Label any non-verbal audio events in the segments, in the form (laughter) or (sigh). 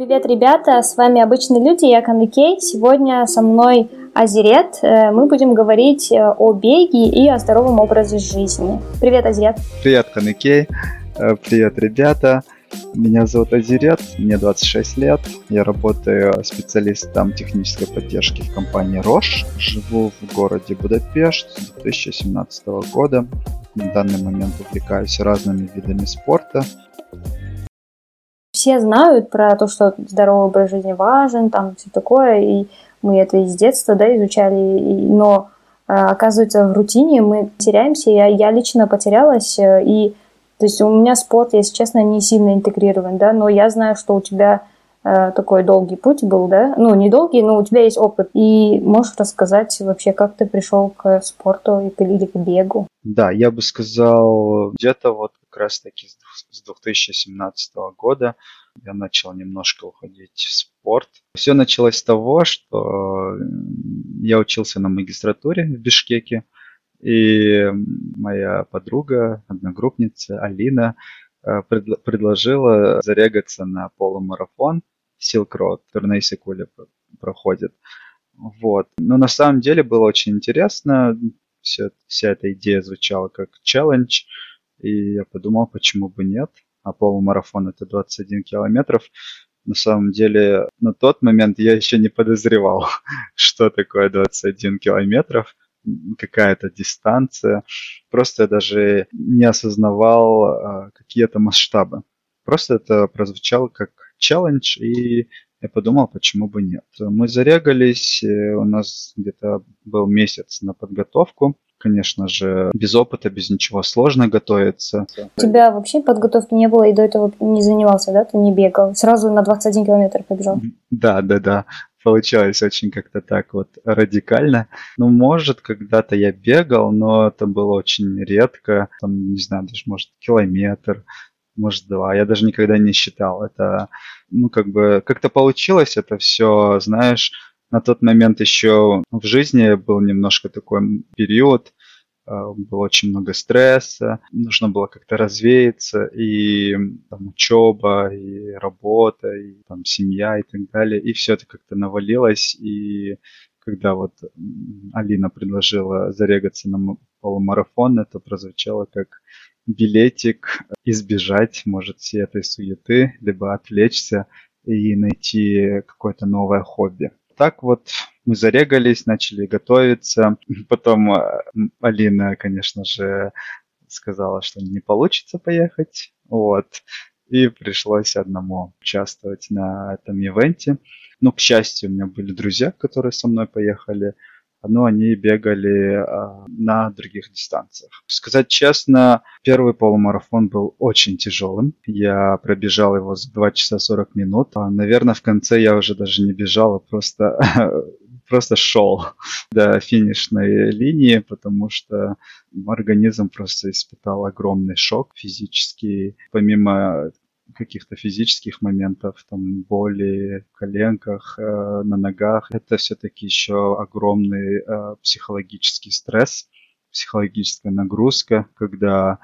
Привет, ребята! С вами «Обычные люди», я Каныкей. Сегодня со мной Азирет. Э, мы будем говорить э, о беге и о здоровом образе жизни. Привет, Азирет! Привет, Каныкей! Э, привет, ребята! Меня зовут Азирет, мне 26 лет. Я работаю специалистом технической поддержки в компании Roche. Живу в городе Будапешт с 2017 года. На данный момент увлекаюсь разными видами спорта все знают про то, что здоровый образ жизни важен, там все такое, и мы это из детства, да, изучали, но э, оказывается в рутине мы теряемся, я, я лично потерялась, э, и то есть у меня спорт, если честно, не сильно интегрирован, да, но я знаю, что у тебя э, такой долгий путь был, да, ну не долгий, но у тебя есть опыт, и можешь рассказать вообще, как ты пришел к спорту или к бегу? Да, я бы сказал, где-то вот раз таки с 2017 года я начал немножко уходить в спорт. Все началось с того, что я учился на магистратуре в Бишкеке, и моя подруга, одногруппница Алина э, предложила зарегаться на полумарафон Silk Road, который на Исикуле проходит. Вот. Но на самом деле было очень интересно. Все, вся эта идея звучала как челлендж. И я подумал, почему бы нет. А полумарафон это 21 километров. На самом деле, на тот момент я еще не подозревал, (laughs) что такое 21 километров, какая-то дистанция. Просто я даже не осознавал, а, какие это масштабы. Просто это прозвучало как челлендж, и я подумал, почему бы нет. Мы зарегались, э, у нас где-то был месяц на подготовку. Конечно же, без опыта, без ничего сложно готовиться. У тебя вообще подготовки не было и до этого не занимался, да? Ты не бегал? Сразу на 21 километр побежал? Да, да, да. Получалось очень как-то так вот радикально. Ну, может, когда-то я бегал, но это было очень редко. Там, не знаю, даже, может, километр, может, два. Я даже никогда не считал. Это, ну, как бы, как-то получилось это все, знаешь, на тот момент еще в жизни был немножко такой период, а, было очень много стресса, нужно было как-то развеяться, и там учеба, и работа, и там семья, и так далее, и все это как-то навалилось, и когда вот Алина предложила зарегаться на полумарафон, это прозвучало как билетик избежать, может, всей этой суеты, либо отвлечься и найти какое-то новое хобби так вот мы зарегались, начали готовиться. (laughs) Потом э, Алина, конечно же, сказала, что не получится поехать. Вот. И пришлось одному участвовать на этом ивенте. Но, к счастью, у меня были друзья, которые со мной поехали но они бегали а, на других дистанциях. Сказать честно, первый полумарафон был очень тяжелым. Я пробежал его за 2 часа 40 минут. А, наверное, в конце я уже даже не бежал, а просто (laughs) просто шел (laughs) до финишной линии, потому что организм просто испытал огромный шок физический. Помимо каких-то физических моментов, там боли в коленках, э, на ногах. Это все-таки еще огромный э, психологический стресс, психологическая нагрузка, когда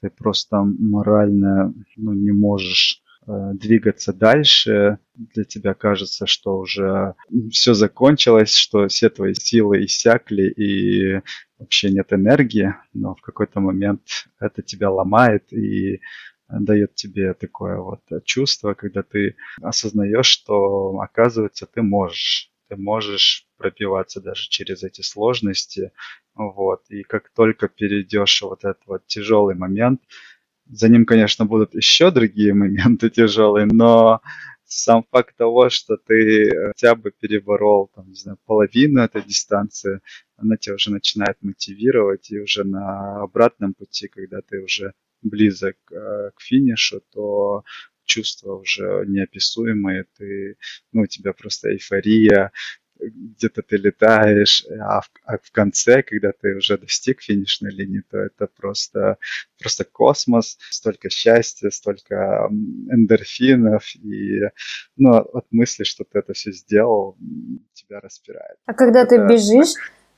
ты просто морально ну, не можешь э, двигаться дальше. Для тебя кажется, что уже все закончилось, что все твои силы иссякли и вообще нет энергии, но в какой-то момент это тебя ломает и дает тебе такое вот чувство, когда ты осознаешь, что, оказывается, ты можешь. Ты можешь пробиваться даже через эти сложности. Вот. И как только перейдешь вот этот вот тяжелый момент, за ним, конечно, будут еще другие моменты тяжелые, но сам факт того, что ты хотя бы переборол, там, не знаю, половину этой дистанции, она тебя уже начинает мотивировать, и уже на обратном пути, когда ты уже близок э, к финишу, то чувства уже неописуемые, ты, ну, у тебя просто эйфория, где-то ты летаешь, а в, а в конце, когда ты уже достиг финишной линии, то это просто, просто космос, столько счастья, столько эндорфинов, и ну, от мысли, что ты это все сделал, тебя распирает. А когда это... ты бежишь,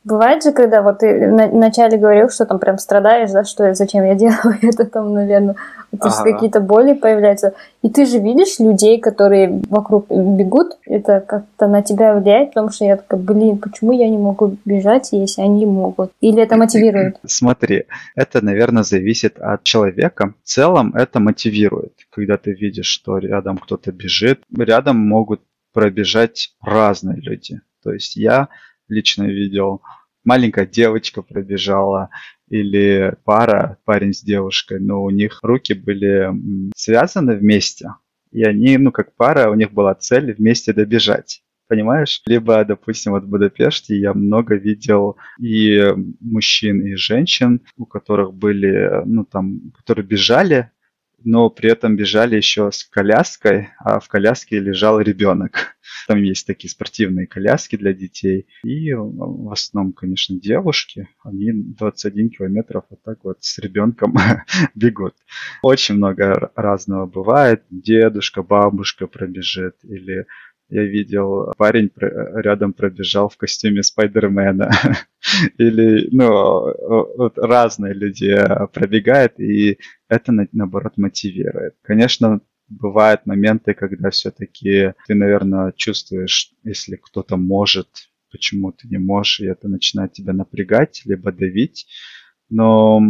Бывает же, когда вот ты вначале говорил, что там прям страдаешь, да, что зачем я (laughs) делаю это там, наверное, то есть ага. какие-то боли появляются. И ты же видишь людей, которые вокруг бегут, это как-то на тебя влияет, потому что я такая, блин, почему я не могу бежать, если они могут? Или это мотивирует? Смотри, это, наверное, зависит от человека. В целом это мотивирует, когда ты видишь, что рядом кто-то бежит. Рядом могут пробежать разные люди. То есть я лично видел, маленькая девочка пробежала, или пара, парень с девушкой, но у них руки были связаны вместе, и они, ну, как пара, у них была цель вместе добежать. Понимаешь? Либо, допустим, вот в Будапеште я много видел и мужчин, и женщин, у которых были, ну, там, которые бежали, но при этом бежали еще с коляской, а в коляске лежал ребенок. Там есть такие спортивные коляски для детей. И в основном, конечно, девушки, они 21 километров вот так вот с ребенком (laughs) бегут. Очень много разного бывает. Дедушка, бабушка пробежит или я видел, парень рядом пробежал в костюме Спайдермена. (laughs) Или, ну, вот разные люди пробегают, и это, наоборот, мотивирует. Конечно, бывают моменты, когда все-таки ты, наверное, чувствуешь, если кто-то может, почему ты не можешь, и это начинает тебя напрягать, либо давить. Но,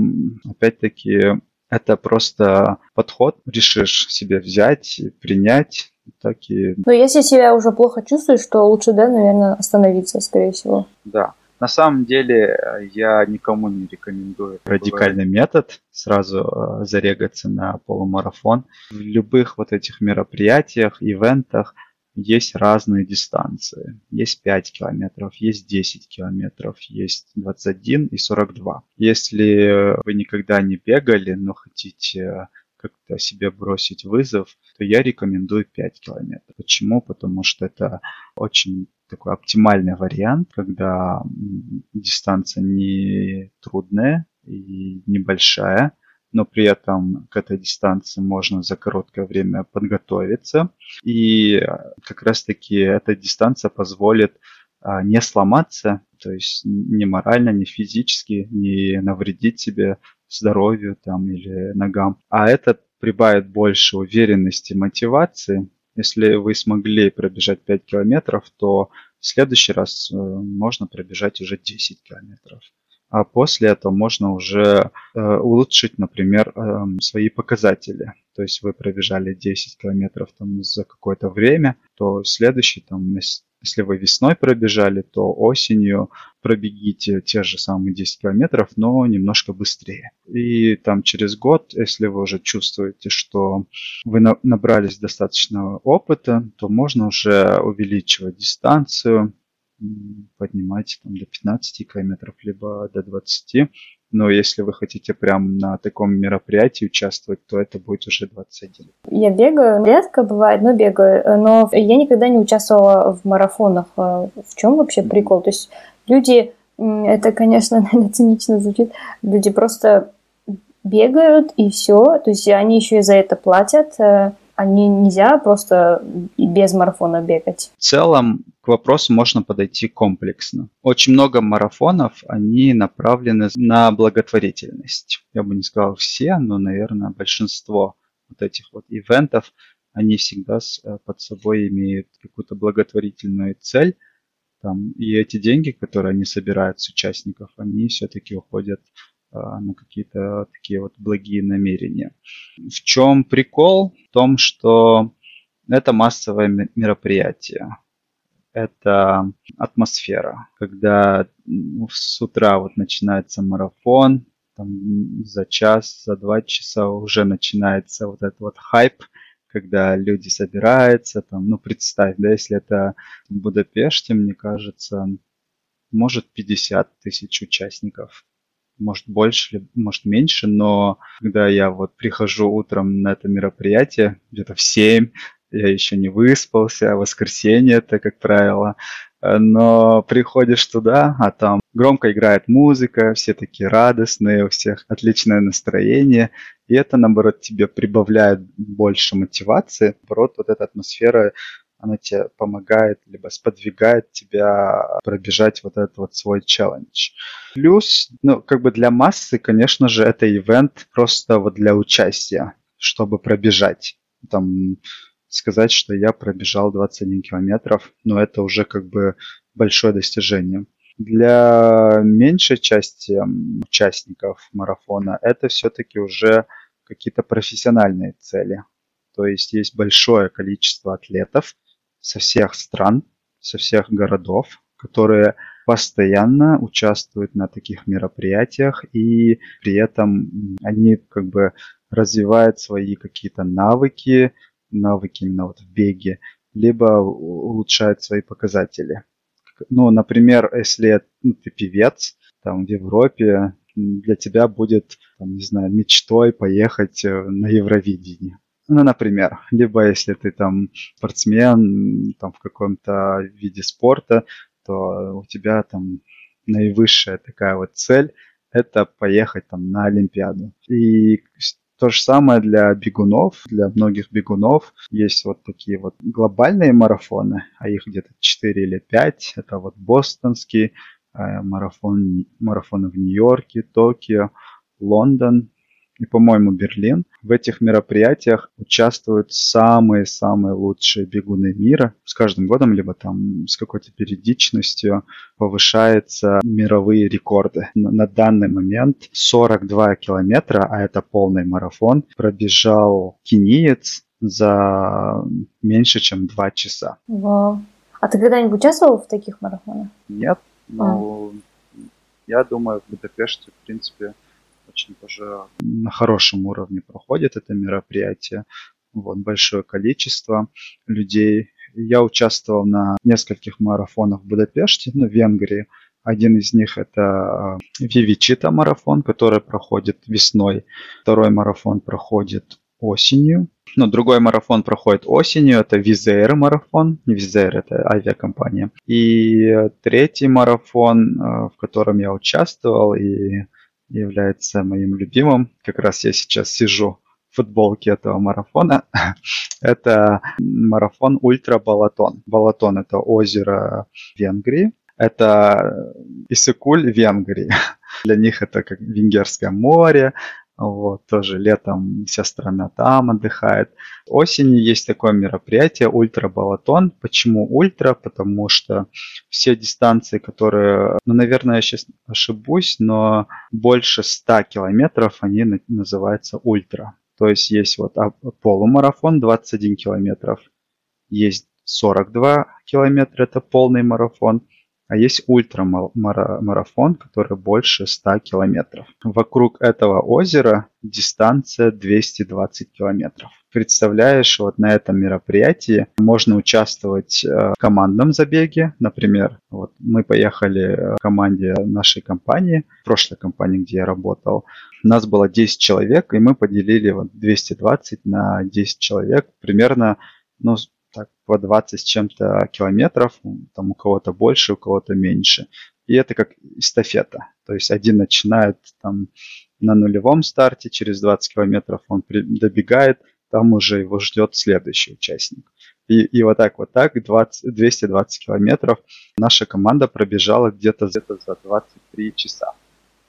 опять-таки, это просто подход, решишь себе взять, принять, так и... Но если себя уже плохо чувствуешь, то лучше, да, наверное, остановиться, скорее всего. Да. На самом деле я никому не рекомендую радикальный метод, сразу э, зарегаться на полумарафон. В любых вот этих мероприятиях, ивентах есть разные дистанции. Есть 5 километров, есть 10 километров, есть 21 и 42. Если вы никогда не бегали, но хотите как-то себе бросить вызов, то я рекомендую 5 километров. Почему? Потому что это очень такой оптимальный вариант, когда дистанция не трудная и небольшая, но при этом к этой дистанции можно за короткое время подготовиться. И как раз-таки эта дистанция позволит а, не сломаться, то есть ни морально, ни физически, не навредить себе здоровью там или ногам. А это прибавит больше уверенности, мотивации. Если вы смогли пробежать 5 километров, то в следующий раз э, можно пробежать уже 10 километров. А после этого можно уже э, улучшить, например, э, свои показатели. То есть вы пробежали 10 километров там, за какое-то время, то следующий там, если вы весной пробежали, то осенью пробегите те же самые 10 километров, но немножко быстрее. И там через год, если вы уже чувствуете, что вы набрались достаточно опыта, то можно уже увеличивать дистанцию, поднимать там, до 15 километров, либо до 20. Но если вы хотите прям на таком мероприятии участвовать, то это будет уже 21. Я бегаю, редко бывает, но бегаю. Но я никогда не участвовала в марафонах. А в чем вообще прикол? То есть люди, это, конечно, (laughs) наверное, цинично звучит, люди просто бегают и все. То есть они еще и за это платят. Они нельзя просто без марафона бегать. В целом к вопросу можно подойти комплексно. Очень много марафонов, они направлены на благотворительность. Я бы не сказал все, но, наверное, большинство вот этих вот ивентов, они всегда э, под собой имеют какую-то благотворительную цель. Там, и эти деньги, которые они собирают с участников, они все-таки уходят на какие-то такие вот благие намерения. В чем прикол? В том, что это массовое мероприятие. Это атмосфера, когда ну, с утра вот начинается марафон, там за час, за два часа уже начинается вот этот вот хайп, когда люди собираются, там, ну, представь, да, если это в Будапеште, мне кажется, может 50 тысяч участников может больше, может меньше, но когда я вот прихожу утром на это мероприятие, где-то в 7, я еще не выспался, воскресенье это, как правило, но приходишь туда, а там громко играет музыка, все такие радостные, у всех отличное настроение, и это, наоборот, тебе прибавляет больше мотивации. Наоборот, вот эта атмосфера она тебе помогает, либо сподвигает тебя пробежать вот этот вот свой челлендж. Плюс, ну, как бы для массы, конечно же, это ивент просто вот для участия, чтобы пробежать. Там сказать, что я пробежал 21 километров, но это уже как бы большое достижение. Для меньшей части участников марафона это все-таки уже какие-то профессиональные цели. То есть есть большое количество атлетов со всех стран, со всех городов, которые постоянно участвуют на таких мероприятиях и при этом они как бы развивают свои какие-то навыки, навыки именно вот в беге, либо улучшают свои показатели. Ну, например, если ну, ты певец, там в Европе, для тебя будет, там, не знаю, мечтой поехать э, на Евровидение. Ну, например, либо если ты там спортсмен там, в каком-то виде спорта, то у тебя там наивысшая такая вот цель – это поехать там на Олимпиаду. И то же самое для бегунов, для многих бегунов. Есть вот такие вот глобальные марафоны, а их где-то 4 или 5. Это вот бостонский э, марафон, марафоны в Нью-Йорке, Токио, Лондон, и, по-моему, Берлин. В этих мероприятиях участвуют самые-самые лучшие бегуны мира. С каждым годом, либо там с какой-то периодичностью повышаются мировые рекорды. На данный момент 42 километра, а это полный марафон, пробежал кениец за меньше, чем 2 часа. Вау. А ты когда-нибудь участвовал в таких марафонах? Нет, но а. я думаю, в Будапеште, в принципе, очень тоже на хорошем уровне проходит это мероприятие. Вот, большое количество людей. Я участвовал на нескольких марафонах в Будапеште, ну, в Венгрии. Один из них это Вивичита марафон, который проходит весной. Второй марафон проходит осенью. Но другой марафон проходит осенью, это Визейр марафон. Не Визейр, это авиакомпания. И третий марафон, э, в котором я участвовал и является моим любимым. Как раз я сейчас сижу в футболке этого марафона. (laughs) это марафон Ультра Балатон. Балатон – это озеро Венгрии. Это Исыкуль Венгрии. (laughs) Для них это как Венгерское море, вот, тоже летом вся страна там отдыхает. Осенью есть такое мероприятие Ультра Балатон. Почему ультра? Потому что все дистанции, которые, ну, наверное, я сейчас ошибусь, но больше 100 километров, они называются ультра. То есть есть вот полумарафон 21 километров, есть 42 километра, это полный марафон, а есть ультрамарафон, который больше 100 километров. Вокруг этого озера дистанция 220 километров. Представляешь, вот на этом мероприятии можно участвовать э, в командном забеге. Например, вот мы поехали в команде нашей компании, прошлой компании, где я работал. У нас было 10 человек, и мы поделили вот 220 на 10 человек. Примерно ну, так, по 20 с чем-то километров, там у кого-то больше, у кого-то меньше. И это как эстафета. То есть один начинает там на нулевом старте, через 20 километров он добегает, там уже его ждет следующий участник. И, и вот так вот так 20, 220 километров наша команда пробежала где-то где за 23 часа.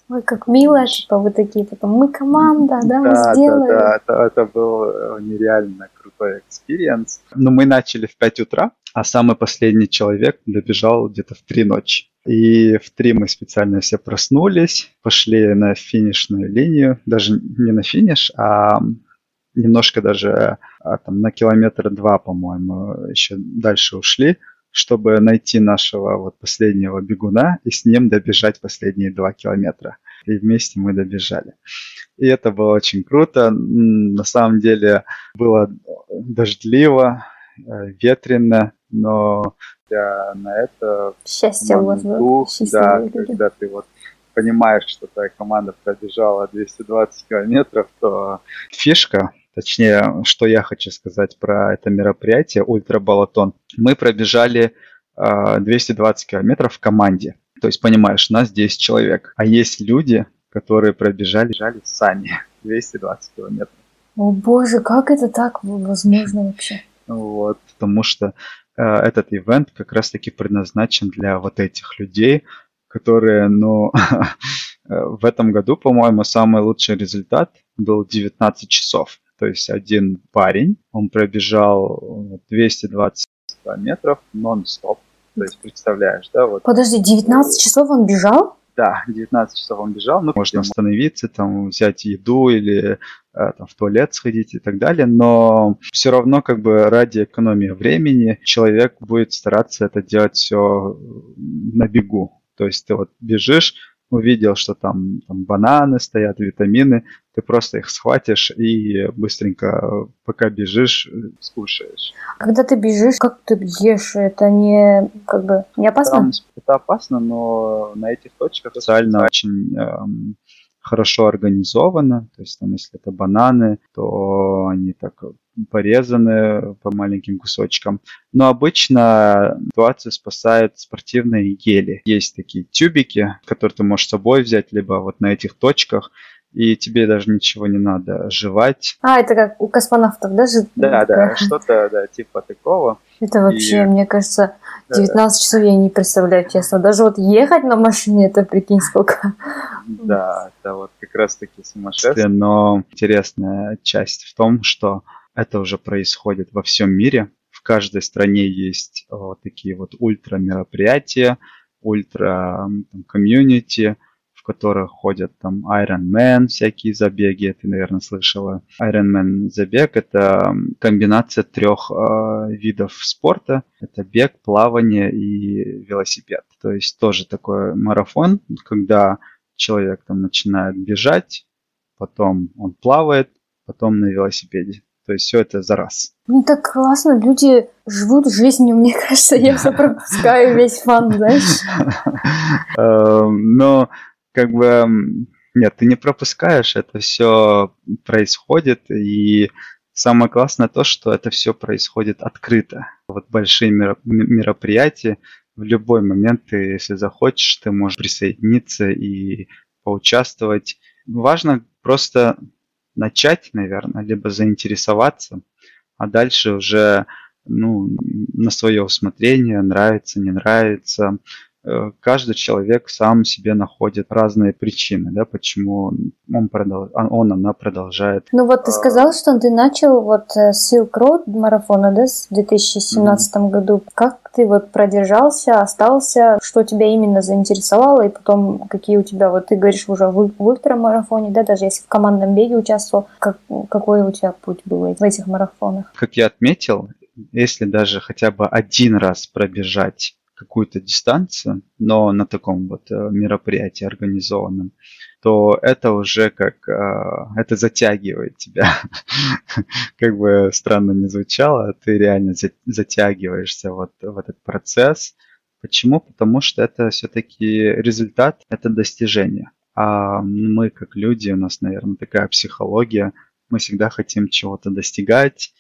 Ой, как мило, типа вы такие потом, мы команда, да, да мы сделали. Да, да, это, это был э, нереально крутой experience. Но мы начали в 5 утра, а самый последний человек добежал где-то в 3 ночи. И в 3 мы специально все проснулись, пошли на финишную линию, даже не на финиш, а немножко даже а, там, на километр два, по-моему, еще дальше ушли, чтобы найти нашего вот последнего бегуна и с ним добежать последние два километра. И вместе мы добежали. И это было очень круто. На самом деле было дождливо, э, ветрено, но я на это... Счастье у вас было. Да, люди. когда ты вот понимаешь, что твоя команда пробежала 220 километров, то фишка Точнее, что я хочу сказать про это мероприятие Ультрабалатон. Мы пробежали э, 220 километров в команде. То есть, понимаешь, нас 10 человек. А есть люди, которые пробежали бежали сами (laughs) 220 километров. О боже, как это так возможно вообще? Вот, потому что э, этот ивент как раз-таки предназначен для вот этих людей, которые, ну, (laughs) в этом году, по-моему, самый лучший результат был 19 часов. То есть один парень, он пробежал 220 метров нон-стоп. То есть представляешь, да? Вот. Подожди, 19 часов он бежал? Да, 19 часов он бежал. Ну, можно остановиться, там, взять еду или э, там, в туалет сходить и так далее. Но все равно, как бы ради экономии времени, человек будет стараться это делать все на бегу. То есть ты вот бежишь, увидел, что там, там бананы стоят, витамины, ты просто их схватишь и быстренько, пока бежишь, скушаешь. Когда ты бежишь, как ты ешь? Это не как бы не опасно? Там, это опасно, но на этих точках специально очень эм, хорошо организовано. То есть там, если это бананы, то они так порезаны по маленьким кусочкам. Но обычно ситуацию спасают спортивные гели. Есть такие тюбики, которые ты можешь с собой взять, либо вот на этих точках, и тебе даже ничего не надо жевать. А, это как у космонавтов, да? Же... Да, да, что-то да, типа такого. Это вообще, и... мне кажется, 19 да. часов я не представляю, честно. Даже вот ехать на машине, это прикинь сколько. Да, это вот как раз таки сумасшествие. Но интересная часть в том, что это уже происходит во всем мире. В каждой стране есть вот такие вот ультра мероприятия, ультра комьюнити, которых ходят там Iron Man, всякие забеги, ты, наверное, слышала. Iron Man забег – это комбинация трех э, видов спорта. Это бег, плавание и велосипед. То есть тоже такой марафон, когда человек там начинает бежать, потом он плавает, потом на велосипеде. То есть все это за раз. Ну так классно, люди живут жизнью, (laughs) мне кажется, я все пропускаю весь фан, знаешь. (laughs) Эм, но как бы нет, ты не пропускаешь, это все происходит, и самое классное то, что это все происходит открыто. Вот большие мероприятия, в любой момент ты, если захочешь, ты можешь присоединиться и поучаствовать. Важно просто начать, наверное, либо заинтересоваться, а дальше уже ну, на свое усмотрение, нравится, не нравится. Э, каждый человек сам себе находит разные причины, да, почему он, продол... он она продолжает. Ну вот ты сказал, что ты начал вот э, Silk Road марафона, да, в 2017 mm-hmm. году. Как ты вот продержался, остался, что тебя именно заинтересовало, и потом какие у тебя, вот ты говоришь уже в, в ультрамарафоне, да, даже если в командном беге участвовал, как, какой у тебя путь был в этих марафонах? Как я отметил, если даже хотя бы один раз пробежать какую-то дистанцию, но на таком вот э, мероприятии организованном, то это уже как э, это затягивает тебя. (laughs) как бы странно не звучало, ты реально затягиваешься вот в этот процесс. Почему? Потому что это все-таки результат, это достижение. А мы как люди, у нас, наверное, такая психология, мы всегда хотим чего-то достигать,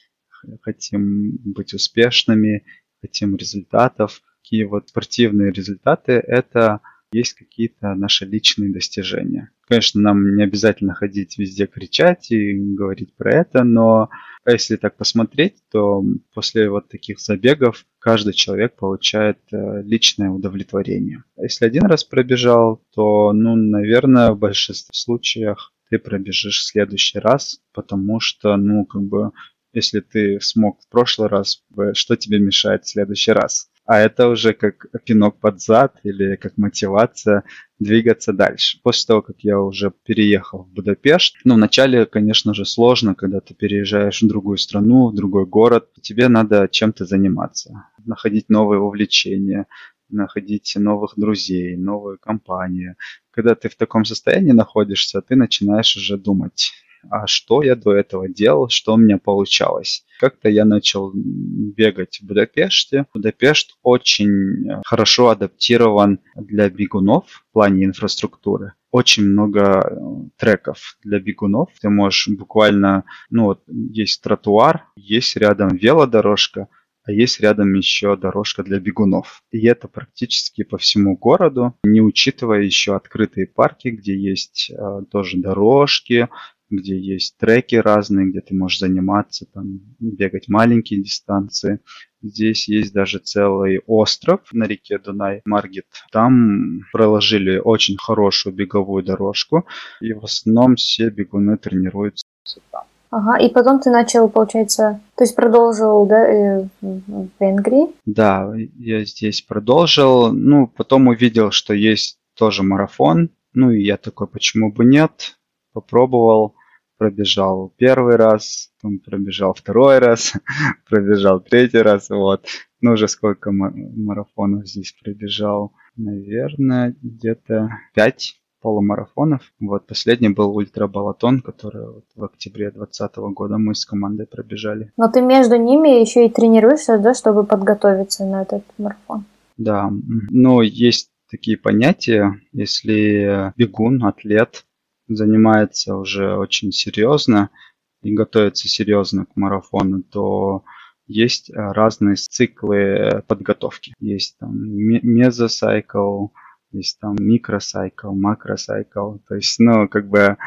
хотим быть успешными, хотим результатов такие вот спортивные результаты – это есть какие-то наши личные достижения. Конечно, нам не обязательно ходить везде кричать и говорить про это, но если так посмотреть, то после вот таких забегов каждый человек получает э, личное удовлетворение. А если один раз пробежал, то, ну, наверное, в большинстве случаев ты пробежишь в следующий раз, потому что, ну, как бы, если ты смог в прошлый раз, что тебе мешает в следующий раз? А это уже как пинок под зад или как мотивация двигаться дальше. После того, как я уже переехал в Будапешт, ну, вначале, конечно же, сложно, когда ты переезжаешь в другую страну, в другой город, тебе надо чем-то заниматься, находить новые увлечения, находить новых друзей, новые компании. Когда ты в таком состоянии находишься, ты начинаешь уже думать, а что я до этого делал, что у меня получалось. Как-то я начал бегать в Будапеште. Будапешт очень э, хорошо адаптирован для бегунов в плане инфраструктуры. Очень много э, треков для бегунов. Ты можешь буквально, ну вот есть тротуар, есть рядом велодорожка, а есть рядом еще дорожка для бегунов. И это практически по всему городу, не учитывая еще открытые парки, где есть э, тоже дорожки, где есть треки разные, где ты можешь заниматься, там, бегать маленькие дистанции. Здесь есть даже целый остров на реке Дунай, Маргет. Там проложили очень хорошую беговую дорожку, и в основном все бегуны тренируются там. Ага, и потом ты начал, получается, то есть продолжил, да, э, в Венгрии? Да, я здесь продолжил. Ну, потом увидел, что есть тоже марафон. Ну, и я такой, почему бы нет? Попробовал пробежал первый раз, потом пробежал второй раз, (laughs) пробежал третий раз, вот. Ну, уже сколько марафонов здесь пробежал? Наверное, где-то пять полумарафонов. Вот последний был ультрабалатон, который вот в октябре 2020 года мы с командой пробежали. Но ты между ними еще и тренируешься, да, чтобы подготовиться на этот марафон? Да, но есть такие понятия, если бегун, атлет занимается уже очень серьезно и готовится серьезно к марафону, то есть э, разные циклы подготовки. Есть там мезосайкл, есть там микросайкл, макросайкл. То есть, ну, как бы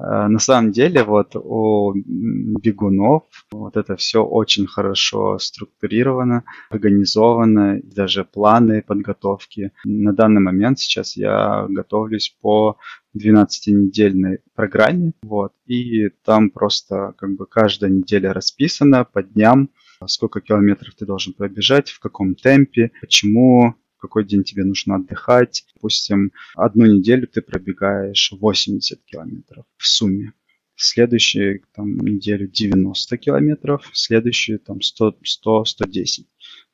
Э, на самом деле вот у бегунов вот это все очень хорошо структурировано, организовано, даже планы подготовки. На данный момент сейчас я готовлюсь по 12-недельной программе, вот, и там просто как бы каждая неделя расписана по дням, сколько километров ты должен пробежать, в каком темпе, почему, какой день тебе нужно отдыхать. Допустим, одну неделю ты пробегаешь 80 километров в сумме. Следующую там, неделю 90 километров, следующую там 100, 100, 110.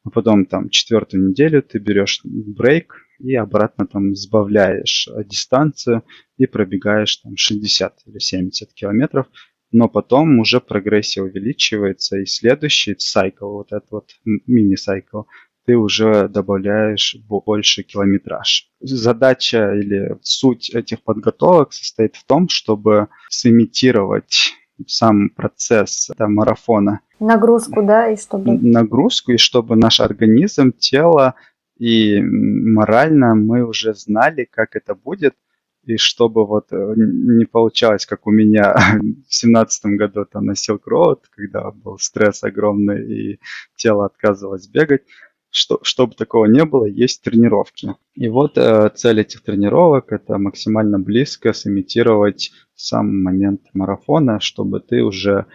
А потом там четвертую неделю ты берешь брейк и обратно там сбавляешь дистанцию и пробегаешь там 60 или 70 километров но потом уже прогрессия увеличивается, и следующий сайкл, вот этот вот мини-сайкл, ты уже добавляешь больше километраж. Задача или суть этих подготовок состоит в том, чтобы сымитировать сам процесс да, марафона. Нагрузку, да, и чтобы... Нагрузку, и чтобы наш организм, тело и морально мы уже знали, как это будет, и чтобы вот э, не получалось, как у меня (laughs) в семнадцатом году там на Silk Road, когда был стресс огромный и тело отказывалось бегать, что, чтобы такого не было, есть тренировки. И вот э, цель этих тренировок это максимально близко сымитировать сам момент марафона, чтобы ты уже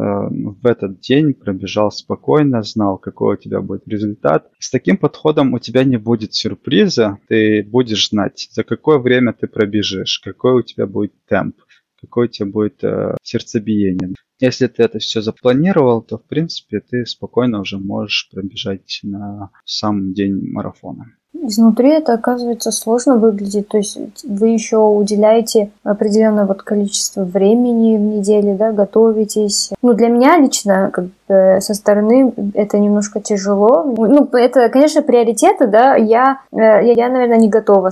в этот день пробежал спокойно, знал, какой у тебя будет результат. С таким подходом у тебя не будет сюрприза, ты будешь знать, за какое время ты пробежишь, какой у тебя будет темп, какое у тебя будет э, сердцебиение. Если ты это все запланировал, то в принципе ты спокойно уже можешь пробежать на сам день марафона. Изнутри это оказывается сложно выглядит, то есть вы еще уделяете определенное вот количество времени в неделе, да, готовитесь. Ну, для меня лично, как бы, со стороны это немножко тяжело. Ну, это, конечно, приоритеты, да, я, э, я, я, наверное, не готова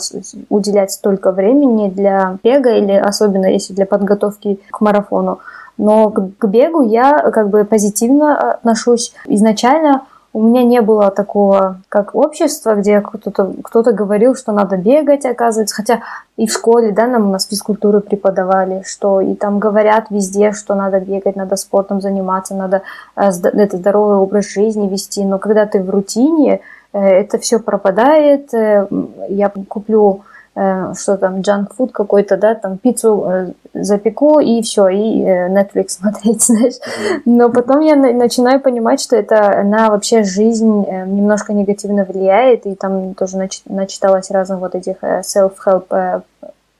уделять столько времени для бега или особенно если для подготовки к марафону. Но к бегу я как бы позитивно отношусь. Изначально у меня не было такого, как общество, где кто-то кто говорил, что надо бегать, оказывается. Хотя и в школе, да, нам у нас физкультуру преподавали, что и там говорят везде, что надо бегать, надо спортом заниматься, надо э, это здоровый образ жизни вести. Но когда ты в рутине, э, это все пропадает. Э, я куплю что там, food какой-то, да, там пиццу э, запеку и все, и э, Netflix (laughs) смотреть, знаешь. Но потом я начинаю понимать, что это на вообще жизнь немножко негативно влияет, и там тоже начиталась разных вот этих self-help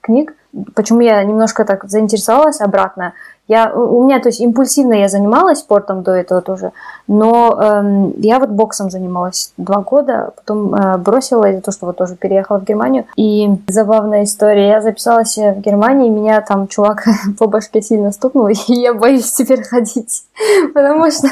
книг. Почему я немножко так заинтересовалась обратно, я, у меня, то есть импульсивно я занималась спортом до этого тоже, но эм, я вот боксом занималась два года, потом э, бросила из-за того, что вот тоже переехала в Германию. И забавная история, я записалась в Германии, меня там чувак (laughs) по башке сильно стукнул, (laughs) и я боюсь теперь ходить, (laughs) потому что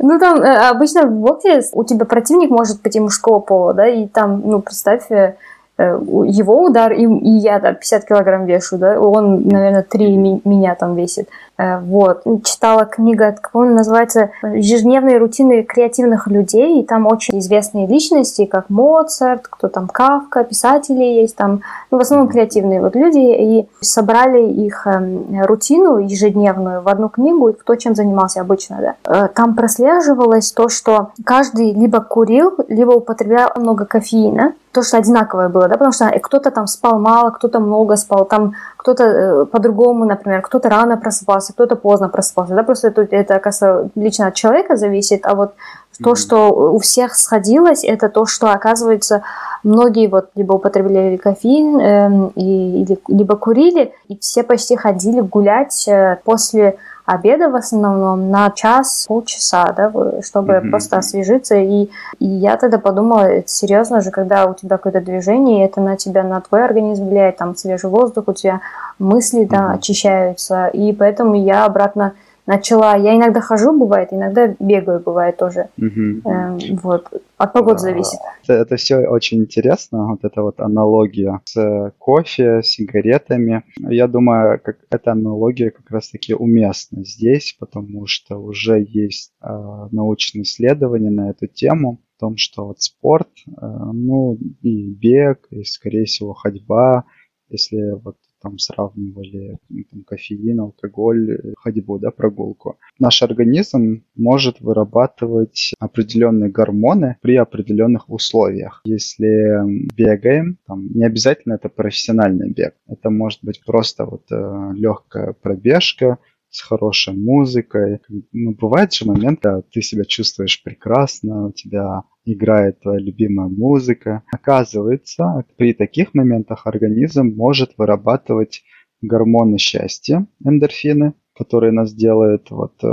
ну, там э, обычно в боксе у тебя противник может быть и мужского пола, да, и там, ну, представь, э, Э, его удар, и, и я да, 50 килограмм вешу, да, он, наверное, 3 ми- меня там весит. Э, вот. Читала книга, по-моему, называется «Ежедневные рутины креативных людей». И там очень известные личности, как Моцарт, кто там Кавка, писатели есть там. Ну, в основном креативные вот люди. И собрали их эм, рутину ежедневную в одну книгу, кто чем занимался обычно. Да. Э, там прослеживалось то, что каждый либо курил, либо употреблял много кофеина то, что одинаковое было, да, потому что кто-то там спал мало, кто-то много спал, там кто-то э, по-другому, например, кто-то рано просыпался, кто-то поздно просыпался, да, просто это, это оказывается, лично от человека зависит, а вот то, что у всех сходилось, это то, что, оказывается, многие вот либо употребляли кофеин, э, и, либо курили, и все почти ходили гулять э, после обеда в основном на час, полчаса, да, чтобы mm-hmm. просто освежиться. И, и я тогда подумала, это серьезно же, когда у тебя какое-то движение, это на тебя, на твой организм влияет, там свежий воздух, у тебя мысли, да, mm-hmm. очищаются. И поэтому я обратно начала, я иногда хожу, бывает, иногда бегаю, бывает тоже. Угу. Эм, вот, от погоды да. зависит. Это, это все очень интересно, вот эта вот аналогия с кофе, сигаретами. Я думаю, как эта аналогия как раз-таки уместна здесь, потому что уже есть э, научные исследования на эту тему о том, что вот спорт, э, ну и бег, и скорее всего ходьба, если вот там сравнивали ну, там, кофеин, алкоголь, ходьбу, да, прогулку. Наш организм может вырабатывать определенные гормоны при определенных условиях. Если бегаем, там, не обязательно это профессиональный бег, это может быть просто вот э, легкая пробежка, с хорошей музыкой. Ну, бывает же момент, когда ты себя чувствуешь прекрасно, у тебя играет твоя любимая музыка. Оказывается, при таких моментах организм может вырабатывать гормоны счастья, эндорфины, которые нас делают вот, э,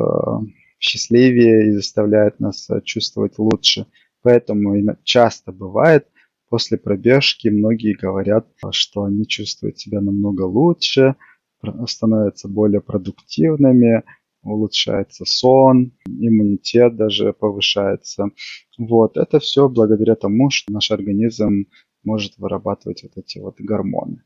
счастливее и заставляют нас э, чувствовать лучше. Поэтому часто бывает, после пробежки многие говорят, что они чувствуют себя намного лучше, становятся более продуктивными, улучшается сон, иммунитет даже повышается. Вот, это все благодаря тому, что наш организм может вырабатывать вот эти вот гормоны.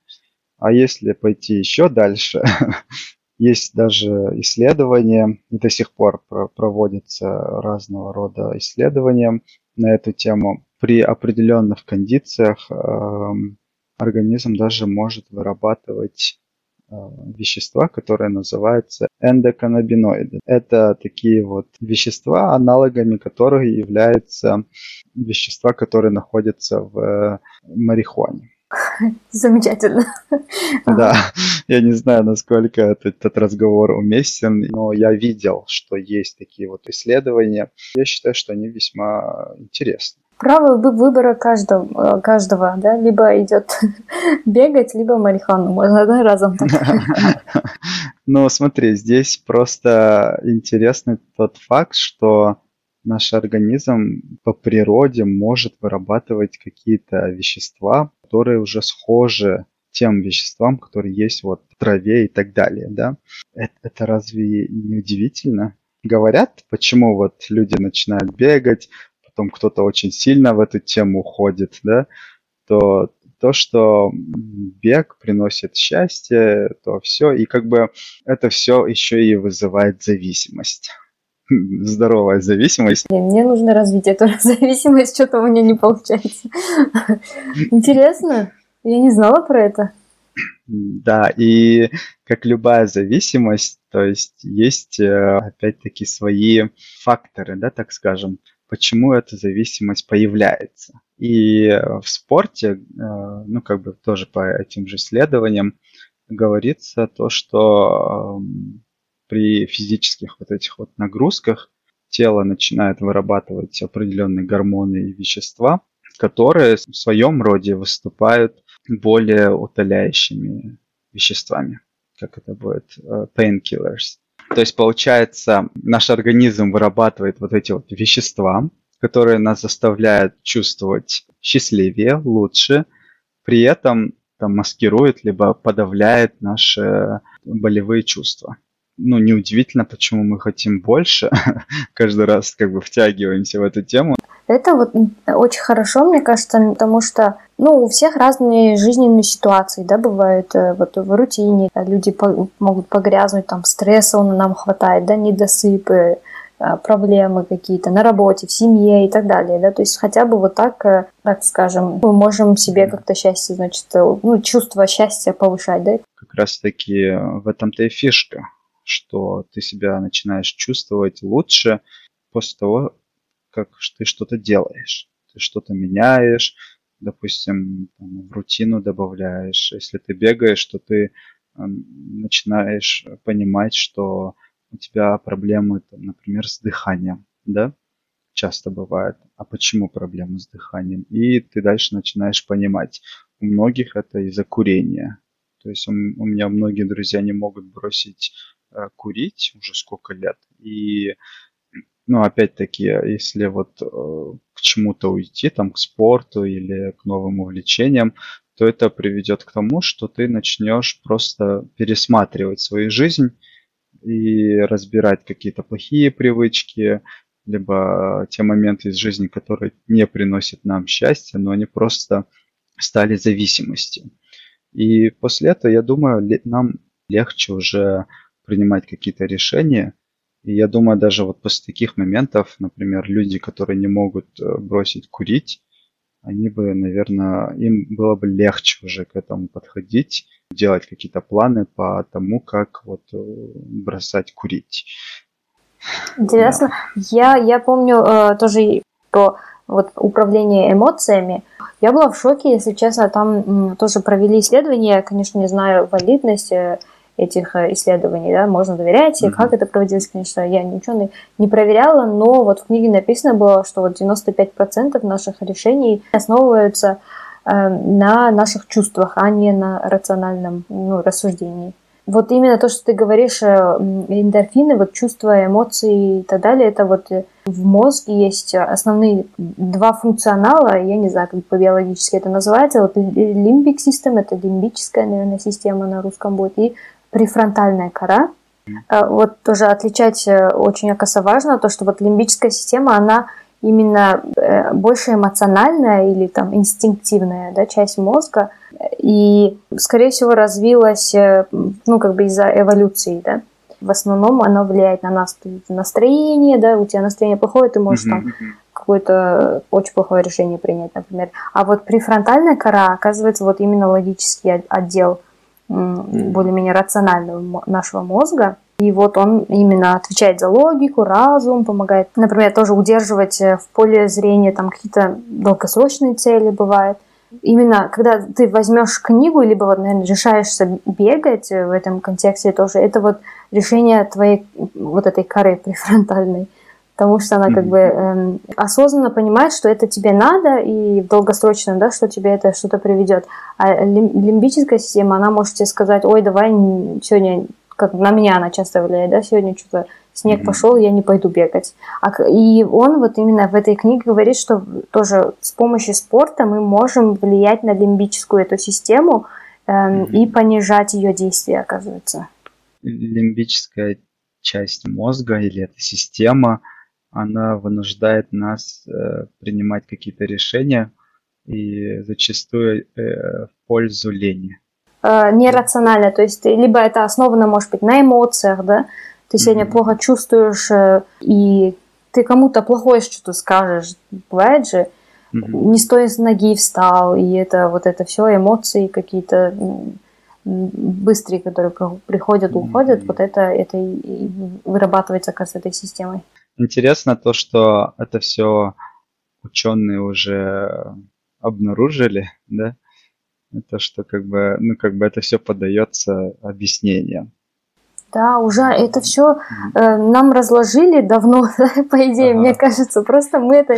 А если пойти еще дальше, (laughs) есть даже исследования, и до сих пор проводятся разного рода исследования на эту тему. При определенных кондициях э, организм даже может вырабатывать вещества, которые называются эндоканнабиноиды. Это такие вот вещества, аналогами которых являются вещества, которые находятся в э, марихуане. (laughs) Замечательно. Да, я не знаю, насколько этот, этот разговор уместен, но я видел, что есть такие вот исследования. Я считаю, что они весьма интересны право выбора каждого, э, каждого да, либо идет (laughs) бегать, либо марихуану можно да, (laughs) разом. (laughs) Ну, смотри, здесь просто интересный тот факт, что наш организм по природе может вырабатывать какие-то вещества, которые уже схожи тем веществам, которые есть вот в траве и так далее, да? Это, это разве не удивительно? Говорят, почему вот люди начинают бегать, потом кто-то очень сильно в эту тему уходит, да, то то, что бег приносит счастье, то все, и как бы это все еще и вызывает зависимость. (laughs) Здоровая зависимость. Мне нужно развить эту (laughs) зависимость, что-то у меня не получается. (laughs) Интересно, я не знала про это. Да, и как любая зависимость, то есть есть э, опять-таки свои факторы, да, так скажем, почему эта зависимость появляется. И в спорте, э, ну, как бы тоже по этим же исследованиям, говорится то, что при физических вот этих вот нагрузках тело начинает вырабатывать определенные гормоны и вещества, которые в своем роде выступают более утоляющими веществами, как это будет э, painkillers. То есть, получается, наш организм вырабатывает вот эти вот вещества, которые нас заставляют чувствовать счастливее, лучше, при этом там маскирует либо подавляет наши болевые чувства. Ну, неудивительно, почему мы хотим больше. (laughs) Каждый раз как бы втягиваемся в эту тему. Это вот очень хорошо, мне кажется, потому что ну, у всех разные жизненные ситуации, да, бывают э, вот в рутине. Люди по- могут погрязнуть, там, стресса нам хватает, да, недосыпы, э, проблемы какие-то на работе, в семье и так далее, да, то есть хотя бы вот так, э, так скажем, мы можем себе как-то счастье, значит, ну, чувство счастья повышать, да. Как раз-таки в этом-то и фишка, что ты себя начинаешь чувствовать лучше после того, как ты что-то делаешь. Ты что-то меняешь, допустим, там, в рутину добавляешь. Если ты бегаешь, то ты начинаешь понимать, что у тебя проблемы, там, например, с дыханием, да, часто бывает. А почему проблемы с дыханием? И ты дальше начинаешь понимать, у многих это из-за курения. То есть у, у меня многие друзья не могут бросить курить уже сколько лет. И, ну, опять-таки, если вот э, к чему-то уйти, там, к спорту или к новым увлечениям, то это приведет к тому, что ты начнешь просто пересматривать свою жизнь и разбирать какие-то плохие привычки, либо те моменты из жизни, которые не приносят нам счастья, но они просто стали зависимостью. И после этого, я думаю, нам легче уже принимать какие-то решения. И я думаю, даже вот после таких моментов, например, люди, которые не могут э, бросить курить, они бы, наверное, им было бы легче уже к этому подходить, делать какие-то планы по тому, как вот э, бросать курить. Интересно. Да. Я, я помню э, тоже про вот управление эмоциями. Я была в шоке, если честно. Там м, тоже провели исследование, конечно, не знаю валидности этих э, исследований, да, можно доверять, и mm-hmm. как это проводилось, конечно, я ничего не, проверяла, но вот в книге написано было, что вот 95% наших решений основываются э, на наших чувствах, а не на рациональном ну, рассуждении. Вот именно то, что ты говоришь, э, эндорфины, вот чувства, эмоции и так далее, это вот в мозге есть основные два функционала, я не знаю, как по-биологически это называется, вот лимбик систем, это лимбическая, наверное, система на русском будет, и префронтальная кора. Э, вот тоже отличать э, очень, оказывается, важно то, что вот лимбическая система, она именно э, больше эмоциональная или там инстинктивная да, часть мозга, и, скорее всего, развилась, ну, как бы из-за эволюции, да. В основном она влияет на нас, настроение, да, у тебя настроение плохое, ты можешь там какое-то очень плохое решение принять, например. А вот префронтальная кора, оказывается, вот именно логический отдел – более-менее рационального нашего мозга. И вот он именно отвечает за логику, разум, помогает, например, тоже удерживать э, в поле зрения там какие-то долгосрочные цели бывает. Именно когда ты возьмешь книгу, либо вот, наверное, решаешься бегать в этом контексте тоже, это вот решение твоей вот этой коры префронтальной потому что она как бы эм, осознанно понимает, что это тебе надо, и в долгосрочном, да, что тебе это что-то приведет. А лимбическая система, она может тебе сказать, ой, давай сегодня, как на меня она часто влияет, да, сегодня что-то снег пошел, я не пойду бегать. А, и он вот именно в этой книге говорит, что тоже с помощью спорта мы можем влиять на лимбическую эту систему эм, mm-hmm. и понижать ее действие, оказывается. Лимбическая часть мозга или эта система – она вынуждает нас э, принимать какие-то решения и зачастую э, в пользу лени. Э, нерационально, то есть либо это основано, может быть, на эмоциях, да, ты сегодня mm-hmm. плохо чувствуешь, э, и ты кому-то плохое что-то скажешь, бывает же, mm-hmm. не стоя с ноги встал, и это вот это все эмоции какие-то быстрые, которые приходят, уходят, mm-hmm. вот это, это и вырабатывается как с этой системой. Интересно то, что это все ученые уже обнаружили, да, это что как бы, ну как бы это все подается объяснением. Да, уже это все э, нам разложили давно, (laughs) по идее, ага. мне кажется. Просто мы это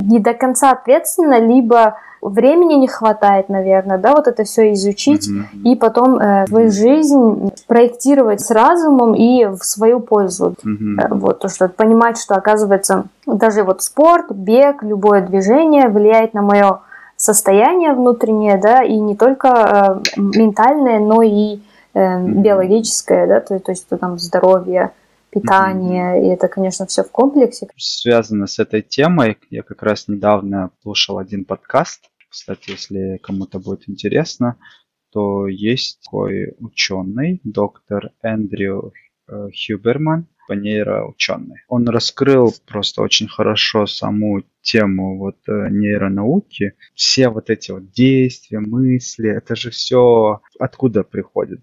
не до конца ответственно, либо времени не хватает, наверное, да, вот это все изучить mm-hmm. и потом э, свою жизнь проектировать с разумом и в свою пользу. Mm-hmm. Вот, то, что понимать, что оказывается даже вот спорт, бег, любое движение влияет на мое состояние внутреннее, да, и не только э, ментальное, но и э, биологическое, да, то, то есть это там здоровье, питание, mm-hmm. и это, конечно, все в комплексе. Связано с этой темой, я как раз недавно слушал один подкаст, кстати, если кому-то будет интересно, то есть такой ученый, доктор Эндрю э, Хюберман, нейроученый. Он раскрыл просто очень хорошо саму тему вот э, нейронауки. Все вот эти вот действия, мысли, это же все откуда приходит?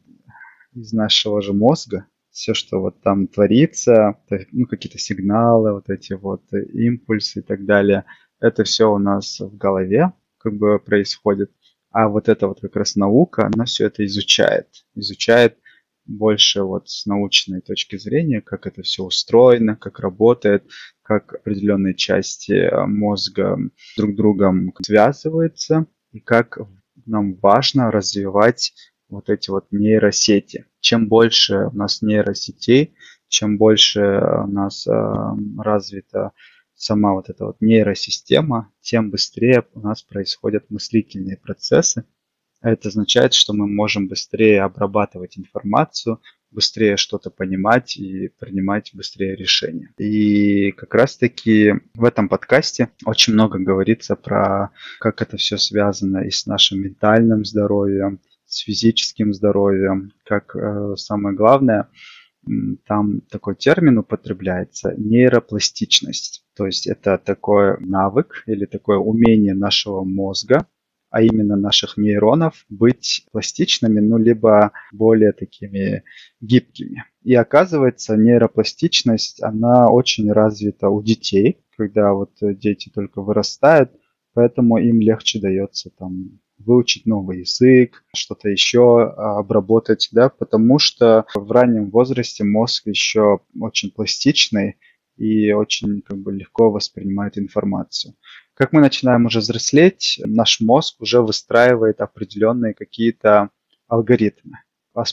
Из нашего же мозга. Все, что вот там творится, ну, какие-то сигналы, вот эти вот импульсы и так далее, это все у нас в голове как бы происходит. А вот эта вот как раз наука, она все это изучает. Изучает больше вот с научной точки зрения, как это все устроено, как работает, как определенные части э, мозга друг другом связываются и как нам важно развивать вот эти вот нейросети. Чем больше у нас нейросетей, чем больше у нас э, развита сама вот эта вот нейросистема, тем быстрее у нас происходят мыслительные процессы, это означает, что мы можем быстрее обрабатывать информацию, быстрее что-то понимать и принимать быстрее решения. И как раз-таки в этом подкасте очень много говорится про как это все связано и с нашим ментальным здоровьем, с физическим здоровьем, как э, самое главное, там такой термин употребляется нейропластичность. То есть это такой навык или такое умение нашего мозга а именно наших нейронов, быть пластичными, ну, либо более такими гибкими. И оказывается, нейропластичность, она очень развита у детей, когда вот дети только вырастают, поэтому им легче дается там выучить новый язык, что-то еще а, обработать, да, потому что в раннем возрасте мозг еще очень пластичный и очень как бы легко воспринимает информацию. Как мы начинаем уже взрослеть, наш мозг уже выстраивает определенные какие-то алгоритмы.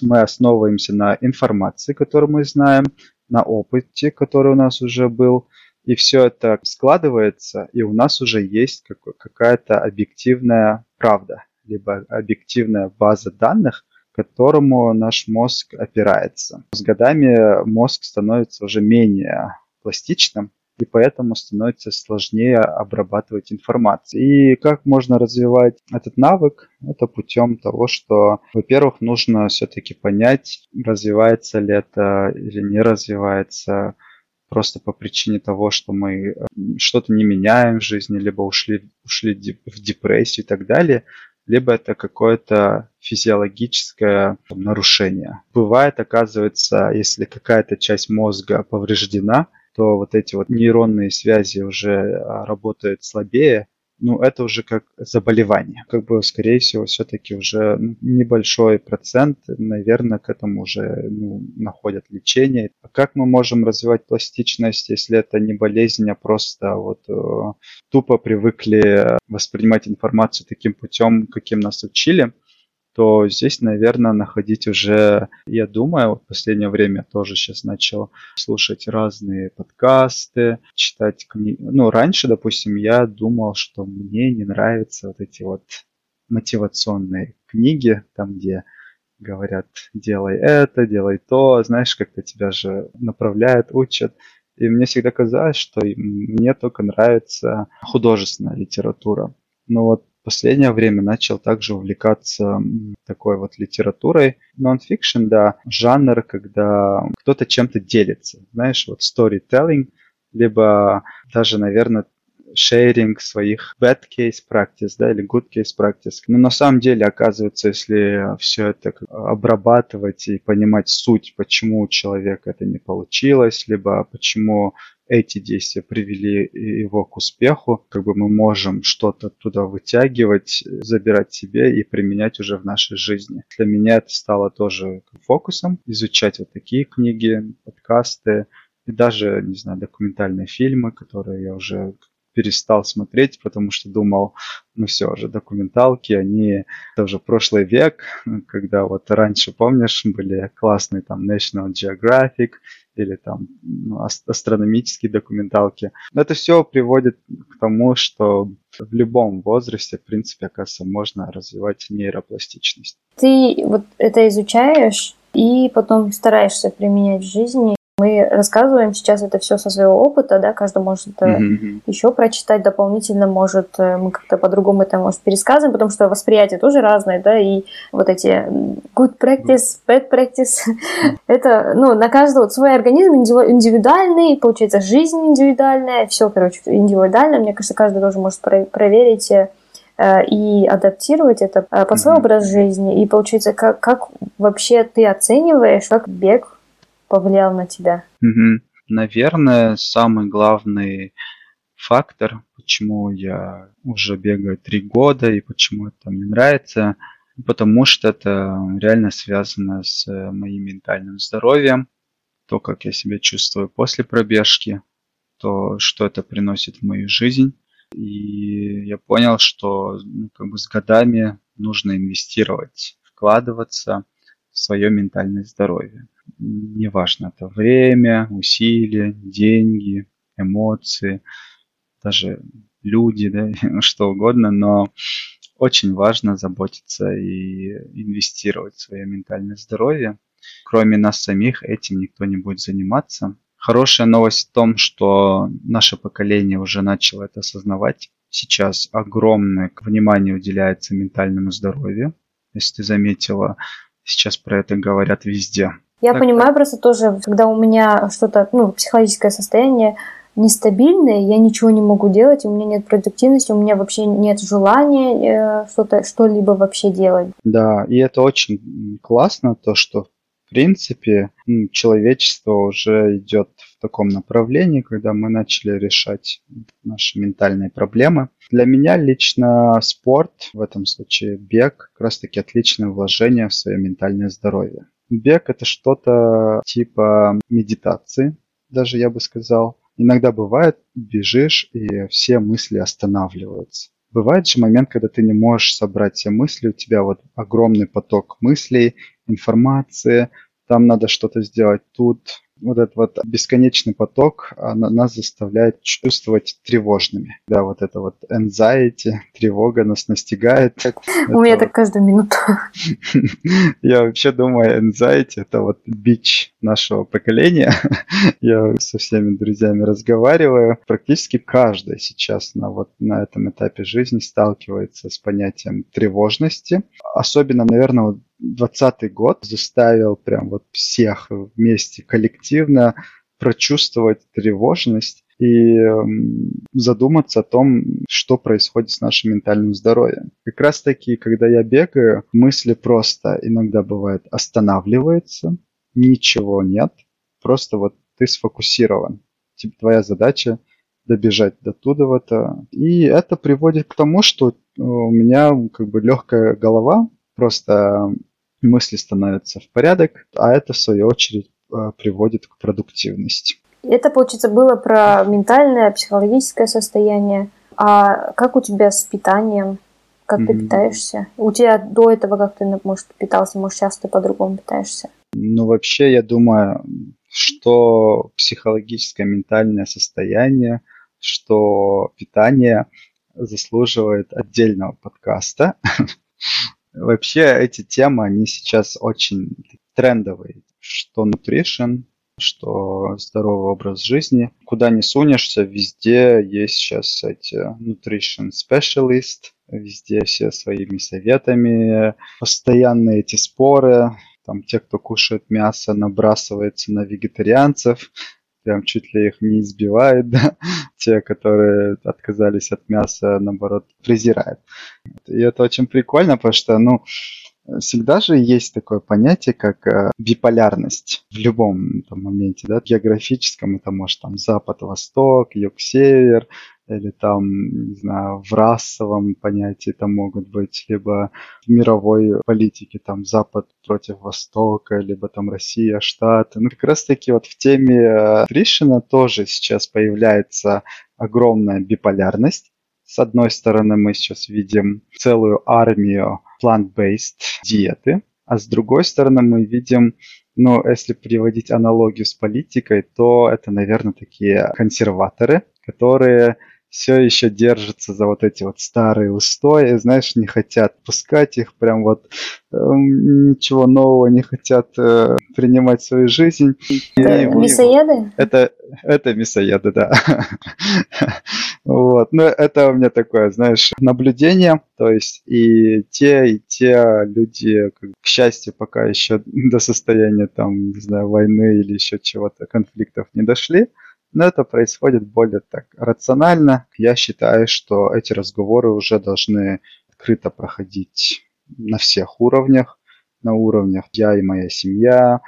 Мы основываемся на информации, которую мы знаем, на опыте, который у нас уже был, и все это складывается, и у нас уже есть какая-то объективная правда, либо объективная база данных, к которому наш мозг опирается. С годами мозг становится уже менее пластичным, и поэтому становится сложнее обрабатывать информацию. И как можно развивать этот навык? Это путем того, что, во-первых, нужно все-таки понять, развивается ли это или не развивается просто по причине того, что мы э, что-то не меняем в жизни, либо ушли, ушли в депрессию и так далее, либо это какое-то физиологическое нарушение. Бывает, оказывается, если какая-то часть мозга повреждена, то вот эти вот нейронные связи уже а, работают слабее, ну, это уже как заболевание. Как бы, скорее всего, все-таки уже ну, небольшой процент, наверное, к этому уже ну, находят лечение. А как мы можем развивать пластичность, если это не болезнь, а просто вот э, тупо привыкли воспринимать информацию таким путем, каким нас учили? То здесь, наверное, находить уже, я думаю, в последнее время тоже сейчас начал слушать разные подкасты, читать книги. Ну, раньше, допустим, я думал, что мне не нравятся вот эти вот мотивационные книги, там, где говорят, делай это, делай то, знаешь, как-то тебя же направляют, учат. И мне всегда казалось, что мне только нравится художественная литература. Но вот последнее время начал также увлекаться такой вот литературой. Non-fiction, да, жанр, когда кто-то чем-то делится. Знаешь, вот storytelling, либо даже, наверное, шейринг своих bad case practice, да, или good case practice. Но на самом деле, оказывается, если все это обрабатывать и понимать суть, почему у человека это не получилось, либо почему эти действия привели его к успеху, как бы мы можем что-то туда вытягивать, забирать себе и применять уже в нашей жизни. Для меня это стало тоже фокусом, изучать вот такие книги, подкасты, и даже, не знаю, документальные фильмы, которые я уже перестал смотреть, потому что думал, ну все, уже документалки, они, это уже прошлый век, когда вот раньше, помнишь, были классные там National Geographic, или там ну, астрономические документалки. Это все приводит к тому, что в любом возрасте, в принципе, оказывается, можно развивать нейропластичность. Ты вот это изучаешь и потом стараешься применять в жизни. Мы рассказываем сейчас это все со своего опыта, да, каждый может mm-hmm. еще прочитать дополнительно, может, э, мы как-то по-другому это, может, пересказываем, потому что восприятие тоже разное, да, и вот эти good practice, bad practice, (laughs) это, ну, на каждого вот свой организм индивидуальный, получается, жизнь индивидуальная, все, короче, индивидуально, мне кажется, каждый тоже может проверить э, и адаптировать это э, под свой mm-hmm. образ жизни. И получается, как, как вообще ты оцениваешь, как бег повлиял на тебя? Угу. Наверное, самый главный фактор, почему я уже бегаю три года и почему это мне нравится, потому что это реально связано с моим ментальным здоровьем, то, как я себя чувствую после пробежки, то, что это приносит в мою жизнь. И я понял, что ну, как бы с годами нужно инвестировать, вкладываться в свое ментальное здоровье неважно, это время, усилия, деньги, эмоции, даже люди, да, (laughs) что угодно, но очень важно заботиться и инвестировать в свое ментальное здоровье. Кроме нас самих этим никто не будет заниматься. Хорошая новость в том, что наше поколение уже начало это осознавать. Сейчас огромное внимание уделяется ментальному здоровью. Если ты заметила, сейчас про это говорят везде. Я так, понимаю так. просто тоже, когда у меня что-то, ну, психологическое состояние нестабильное, я ничего не могу делать, у меня нет продуктивности, у меня вообще нет желания э, что-то, что-либо вообще делать. Да, и это очень классно, то, что в принципе человечество уже идет в таком направлении, когда мы начали решать наши ментальные проблемы. Для меня лично спорт, в этом случае бег, как раз таки отличное вложение в свое ментальное здоровье. Бег это что-то типа медитации, даже я бы сказал. Иногда бывает, бежишь, и все мысли останавливаются. Бывает же момент, когда ты не можешь собрать все мысли, у тебя вот огромный поток мыслей, информации, там надо что-то сделать, тут вот этот вот бесконечный поток нас заставляет чувствовать тревожными. Да, вот это вот anxiety, тревога нас настигает. У меня так каждую минуту. (laughs) Я вообще думаю, anxiety это вот бич нашего поколения. (laughs) Я со всеми друзьями разговариваю. Практически каждый сейчас на вот на этом этапе жизни сталкивается с понятием тревожности. Особенно, наверное, вот 2020 год заставил прям вот всех вместе коллективно прочувствовать тревожность и задуматься о том, что происходит с нашим ментальным здоровьем. Как раз таки, когда я бегаю, мысли просто иногда бывает останавливаются, ничего нет, просто вот ты сфокусирован. Типа твоя задача добежать до туда в это. И это приводит к тому, что у меня как бы легкая голова, просто мысли становятся в порядок, а это, в свою очередь, э, приводит к продуктивности. Это, получается, было про ментальное, психологическое состояние. А как у тебя с питанием? Как mm-hmm. ты питаешься? У тебя до этого как ты, может, питался? Может, сейчас ты по-другому питаешься? Ну, вообще, я думаю, что психологическое, ментальное состояние, что питание заслуживает отдельного подкаста. (laughs) Вообще эти темы, они сейчас очень трендовые. Что nutrition, что здоровый образ жизни. Куда не сунешься, везде есть сейчас эти nutrition specialist, везде все своими советами, постоянные эти споры, там те, кто кушает мясо, набрасывается на вегетарианцев, прям чуть ли их не избивает, (laughs) да? те, которые отказались от мяса, наоборот, презирают. И это очень прикольно, потому что, ну, всегда же есть такое понятие, как э, биполярность в любом там, моменте, да, географическом, это может там запад-восток, юг-север, или там, не знаю, в расовом понятии там могут быть, либо в мировой политике там Запад против Востока, либо там Россия, Штаты. Ну, как раз таки вот в теме э, Тришина тоже сейчас появляется огромная биполярность. С одной стороны, мы сейчас видим целую армию plant-based диеты, А с другой стороны, мы видим, ну, если приводить аналогию с политикой, то это, наверное, такие консерваторы, которые все еще держатся за вот эти вот старые устои, знаешь, не хотят пускать их, прям вот э, ничего нового не хотят э, принимать в свою жизнь. Это и, мясоеды? Это, это мясоеды, да. (laughs) вот, ну это у меня такое, знаешь, наблюдение, то есть и те, и те люди, к счастью, пока еще до состояния там, не знаю, войны или еще чего-то, конфликтов не дошли, но это происходит более так рационально. Я считаю, что эти разговоры уже должны открыто проходить на всех уровнях. На уровнях я и моя семья,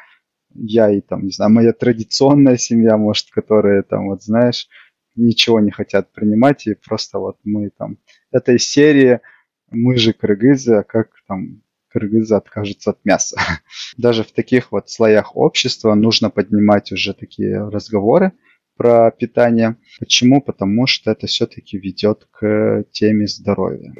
я и там, не знаю, моя традиционная семья, может, которые там, вот знаешь, ничего не хотят принимать, и просто вот мы там, этой серии мы же кыргызы, а как там кыргызы откажутся от мяса. (laughs) Даже в таких вот слоях общества нужно поднимать уже такие разговоры, про питание. Почему? Потому что это все-таки ведет к теме здоровья.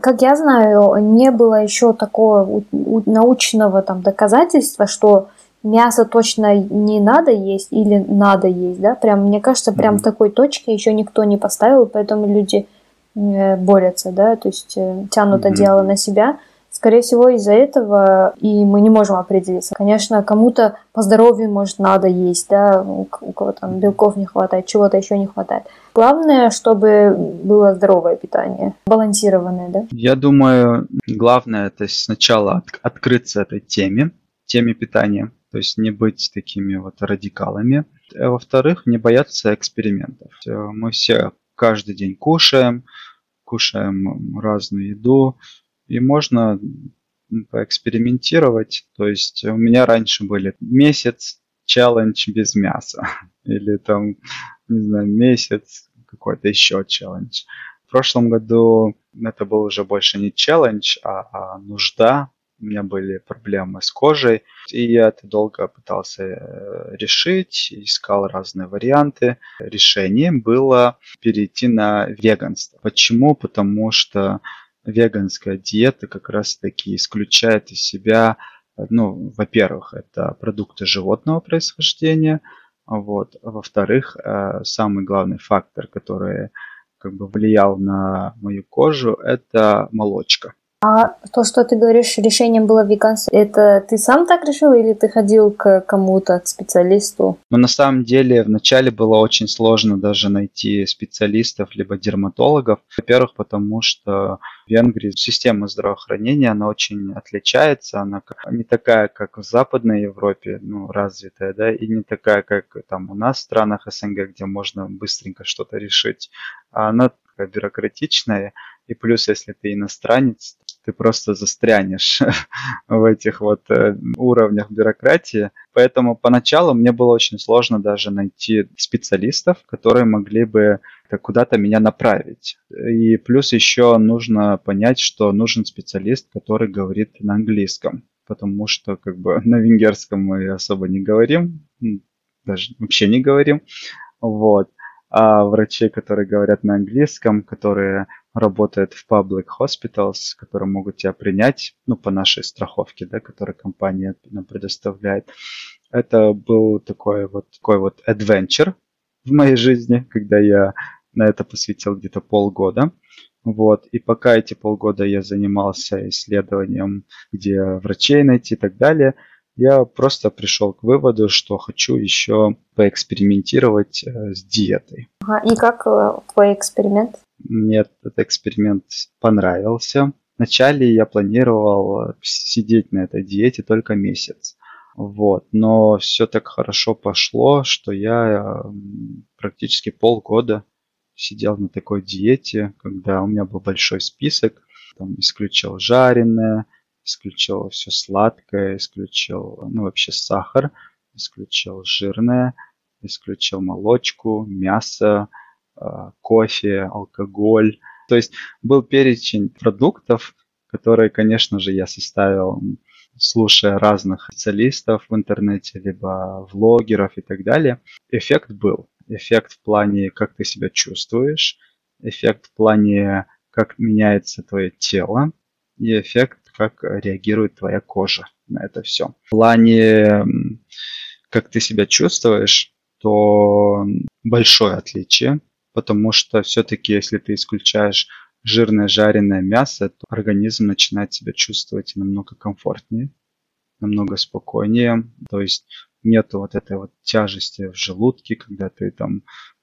Как я знаю, не было еще такого научного там доказательства, что мясо точно не надо есть или надо есть, да? Прям, мне кажется, прям mm-hmm. такой точки еще никто не поставил, поэтому люди э, борются, да, то есть э, тянут mm-hmm. одеяло на себя. Скорее всего, из-за этого и мы не можем определиться. Конечно, кому-то по здоровью, может, надо есть, да, у кого там белков не хватает, чего-то еще не хватает. Главное, чтобы было здоровое питание, балансированное, да? Я думаю, главное это сначала от, открыться этой теме, теме питания, то есть не быть такими вот радикалами. А во-вторых, не бояться экспериментов. Мы все каждый день кушаем, кушаем разную еду, и можно поэкспериментировать. То есть у меня раньше были месяц челлендж без мяса (laughs) или там, не знаю, месяц какой-то еще челлендж. В прошлом году это был уже больше не челлендж, а, а нужда. У меня были проблемы с кожей, и я это долго пытался э, решить, искал разные варианты. Решением было перейти на веганство. Почему? Потому что веганская диета как раз-таки исключает из себя, ну, во-первых, это продукты животного происхождения, вот, во-вторых, э, самый главный фактор, который как бы влиял на мою кожу, это молочка. А то, что ты говоришь, решением было веганство, это ты сам так решил или ты ходил к кому-то, к специалисту? Ну, на самом деле, вначале было очень сложно даже найти специалистов, либо дерматологов. Во-первых, потому что в Венгрии система здравоохранения, она очень отличается. Она не такая, как в Западной Европе, ну, развитая, да, и не такая, как там у нас в странах СНГ, где можно быстренько что-то решить. А она такая бюрократичная, и плюс, если ты иностранец, ты просто застрянешь (laughs) в этих вот э, уровнях бюрократии. Поэтому поначалу мне было очень сложно даже найти специалистов, которые могли бы куда-то меня направить. И плюс еще нужно понять, что нужен специалист, который говорит на английском, потому что как бы (laughs) на венгерском мы особо не говорим, даже вообще не говорим. Вот. А врачи, которые говорят на английском, которые работает в public hospitals, которые могут тебя принять, ну, по нашей страховке, да, которую компания нам предоставляет. Это был такой вот, такой вот adventure в моей жизни, когда я на это посвятил где-то полгода. Вот. И пока эти полгода я занимался исследованием, где врачей найти и так далее, я просто пришел к выводу, что хочу еще поэкспериментировать э, с диетой. Ага. И как э, твой эксперимент? Мне этот эксперимент понравился. Вначале я планировал сидеть на этой диете только месяц. Вот. Но все так хорошо пошло, что я практически полгода сидел на такой диете, когда у меня был большой список, там исключил жареное, исключил все сладкое, исключил, ну, вообще сахар, исключил жирное, исключил молочку, мясо, кофе, алкоголь. То есть был перечень продуктов, которые, конечно же, я составил, слушая разных специалистов в интернете, либо влогеров и так далее. Эффект был. Эффект в плане, как ты себя чувствуешь, эффект в плане, как меняется твое тело, и эффект, как реагирует твоя кожа. на это все. В плане, как ты себя чувствуешь, то большое отличие, потому что все-таки, если ты исключаешь жирное жареное мясо, то организм начинает себя чувствовать намного комфортнее, намного спокойнее. То есть нету вот этой вот тяжести в желудке, когда ты там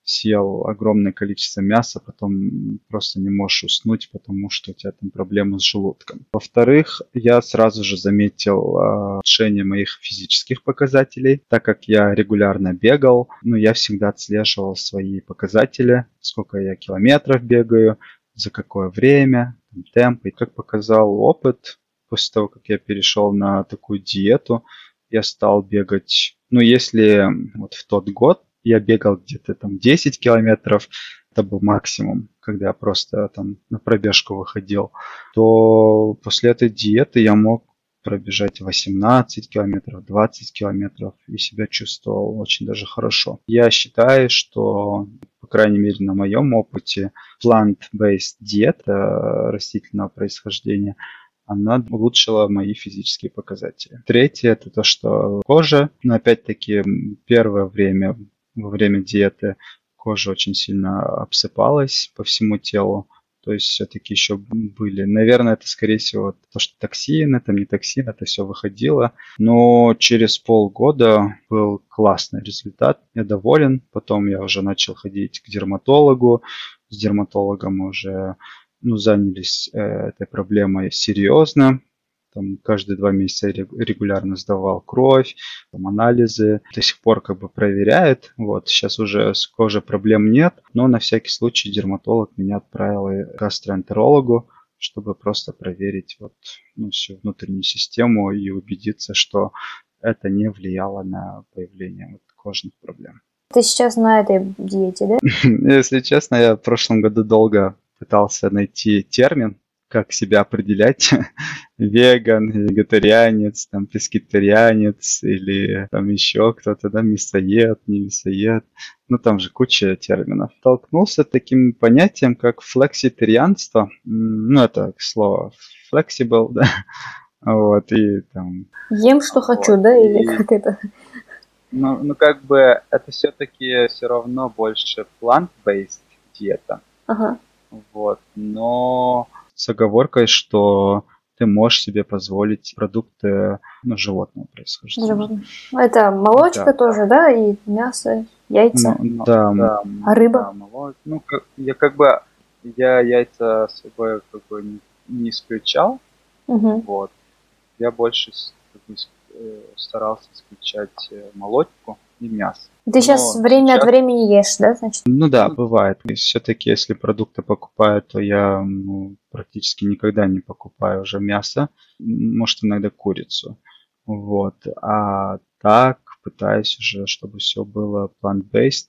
съел огромное количество мяса, потом просто не можешь уснуть, потому что у тебя там проблемы с желудком. Во-вторых, я сразу же заметил э, улучшение моих физических показателей, так как я регулярно бегал, ну, я всегда отслеживал свои показатели, сколько я километров бегаю, за какое время, темп. И как показал опыт, после того, как я перешел на такую диету, я стал бегать, ну, если вот в тот год я бегал где-то там 10 километров, это был максимум, когда я просто там на пробежку выходил, то после этой диеты я мог пробежать 18 километров, 20 километров и себя чувствовал очень даже хорошо. Я считаю, что, по крайней мере, на моем опыте, plant-based диета растительного происхождения – она улучшила мои физические показатели. Третье – это то, что кожа, но опять-таки первое время, во время диеты кожа очень сильно обсыпалась по всему телу, то есть все-таки еще были. Наверное, это, скорее всего, то, что токсин, это не токсин, это все выходило. Но через полгода был классный результат. Я доволен. Потом я уже начал ходить к дерматологу. С дерматологом уже ну, занялись э, этой проблемой серьезно. Там каждые два месяца регулярно сдавал кровь, там анализы, до сих пор как бы проверяет. Вот сейчас уже с кожей проблем нет, но на всякий случай дерматолог меня отправил к гастроэнтерологу, чтобы просто проверить вот, ну, всю внутреннюю систему и убедиться, что это не влияло на появление вот, кожных проблем. Ты сейчас на этой диете, да? (laughs) Если честно, я в прошлом году долго пытался найти термин, как себя определять. (laughs) Веган, вегетарианец, там, пескетарианец или там еще кто-то, да, мясоед, не мясоед. Ну, там же куча терминов. Столкнулся с таким понятием, как флекситарианство. Ну, это слово flexible, (laughs) да. Вот, и там... Ем, что вот, хочу, да, или и... как это? Ну, ну, как бы это все-таки все равно больше plant-based диета. Ага. Вот. Но с оговоркой, что ты можешь себе позволить продукты ну, животного происхождения. Животное. Это молочка да. тоже, да, и мясо, яйца. Ну, да, да. А рыба? Да, молоч... Ну, как, я как бы я яйца с собой как бы не, не исключал. Угу. Вот. Я больше как бы, э, старался исключать э, молочку и мясо. Ты сейчас Но время сейчас... от времени ешь, да, значит? Ну да, бывает. И все-таки, если продукты покупаю, то я ну, практически никогда не покупаю уже мясо. Может, иногда курицу. Вот. А так пытаюсь уже, чтобы все было plant-based.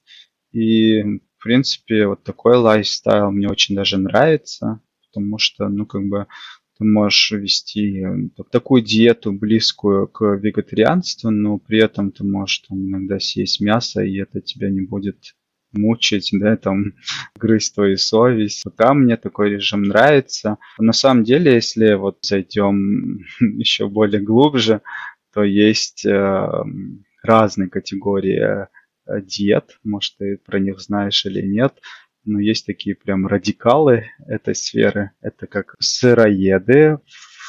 И, в принципе, вот такой лайфстайл мне очень даже нравится, потому что, ну, как бы ты можешь вести э, такую диету близкую к вегетарианству, но при этом ты можешь там, иногда съесть мясо, и это тебя не будет мучить, (laughs) да, там, грызть твою совесть. Там мне такой режим нравится. На самом деле, если вот зайдем (laughs) еще более глубже, то есть э, разные категории э, диет, может, ты про них знаешь или нет но есть такие прям радикалы этой сферы. Это как сыроеды,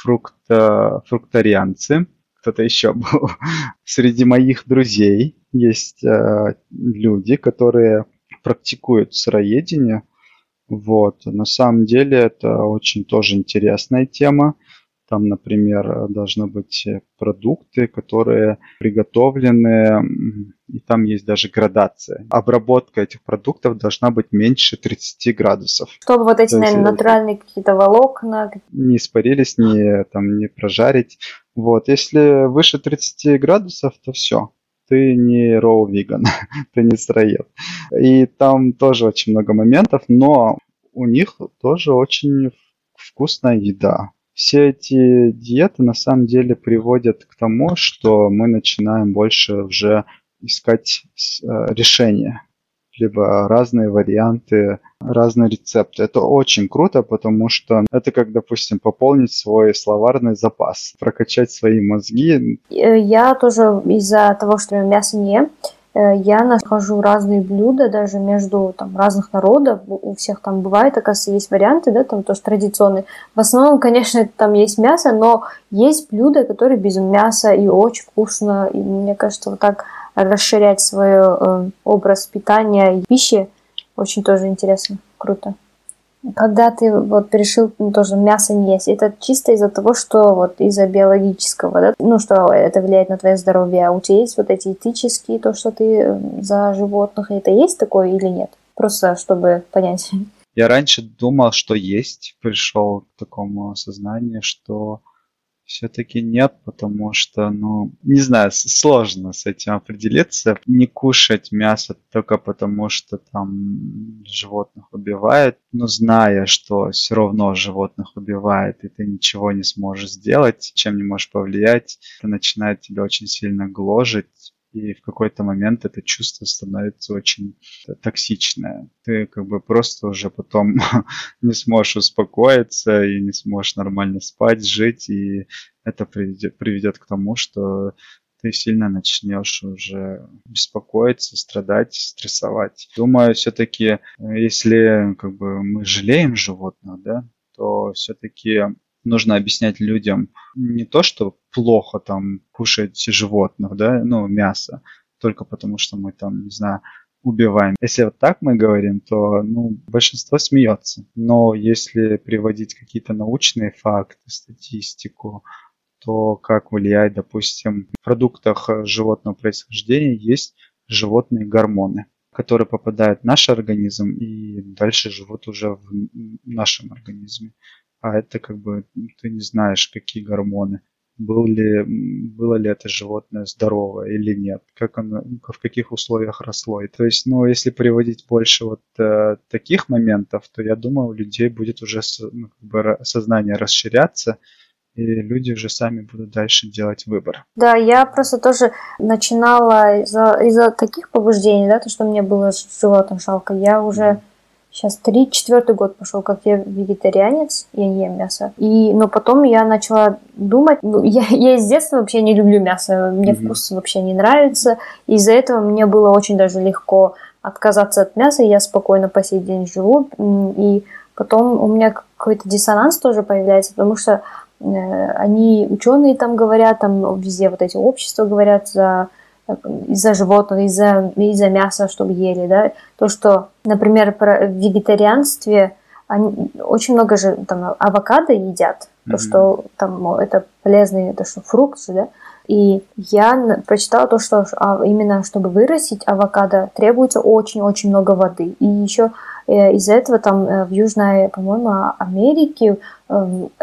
фрукто, фрукторианцы. Кто-то еще был. (laughs) Среди моих друзей есть э, люди, которые практикуют сыроедение. Вот. На самом деле это очень тоже интересная тема. Там, например, должны быть продукты, которые приготовлены, и там есть даже градация. Обработка этих продуктов должна быть меньше 30 градусов. Чтобы вот эти, То наверное, есть, натуральные какие-то волокна... Не испарились, не, там, не прожарить. Вот, если выше 30 градусов, то все, ты не роу веган, (laughs) ты не сыроед. И там тоже очень много моментов, но у них тоже очень вкусная еда все эти диеты на самом деле приводят к тому, что мы начинаем больше уже искать э, решения. либо разные варианты, разные рецепты. Это очень круто, потому что это как, допустим, пополнить свой словарный запас, прокачать свои мозги. Э, я тоже из-за того, что мясо не ем, я нахожу разные блюда даже между там, разных народов. У всех там бывает, оказывается, есть варианты, да, там тоже традиционные. В основном, конечно, там есть мясо, но есть блюда, которые без мяса и очень вкусно. И мне кажется, вот так расширять свой э, образ питания и пищи. Очень тоже интересно, круто. Когда ты вот решил ну, тоже мясо не есть, это чисто из-за того, что вот из-за биологического, да? ну что это влияет на твое здоровье, а у тебя есть вот эти этические, то, что ты э, за животных, это есть такое или нет? Просто чтобы понять. Я раньше думал, что есть, пришел к такому осознанию, что все-таки нет, потому что, ну, не знаю, сложно с этим определиться. Не кушать мясо только потому, что там животных убивают, но зная, что все равно животных убивает, и ты ничего не сможешь сделать, чем не можешь повлиять, это начинает тебя очень сильно гложить, и в какой-то момент это чувство становится очень токсичное. Ты как бы просто уже потом (laughs) не сможешь успокоиться и не сможешь нормально спать, жить, и это приведет, приведет к тому, что ты сильно начнешь уже беспокоиться, страдать, стрессовать. Думаю, все-таки, если как бы мы жалеем животных, да, то все-таки нужно объяснять людям не то, что плохо там кушать животных, да, ну, мясо, только потому что мы там, не знаю, убиваем. Если вот так мы говорим, то ну, большинство смеется. Но если приводить какие-то научные факты, статистику, то как влияет, допустим, в продуктах животного происхождения есть животные гормоны, которые попадают в наш организм и дальше живут уже в нашем организме а это как бы ты не знаешь, какие гормоны. Был ли, было ли это животное здоровое или нет, как оно, в каких условиях росло. И то есть, ну, если приводить больше вот э, таких моментов, то я думаю, у людей будет уже ну, как бы сознание расширяться, и люди уже сами будут дальше делать выбор. Да, я просто тоже начинала из-за из таких побуждений, да, то, что мне было животным жалко, я уже mm Сейчас три, четвертый год пошел, как я вегетарианец, я не ем мясо. И, но потом я начала думать, ну, (laughs) я, я с детства вообще не люблю мясо, мне mm-hmm. вкус вообще не нравится. Из-за этого мне было очень даже легко отказаться от мяса, и я спокойно по сей день живу. И потом у меня какой-то диссонанс тоже появляется, потому что э, они, ученые там говорят, там везде вот эти общества говорят за из-за животных, из-за из мяса, чтобы ели, да, то, что, например, в вегетарианстве они, очень много же там авокадо едят, mm-hmm. то, что там это полезный, это что фрукт же, да, и я прочитала то, что а, именно чтобы вырастить авокадо требуется очень-очень много воды. И еще э, из-за этого там э, в Южной, по-моему, Америке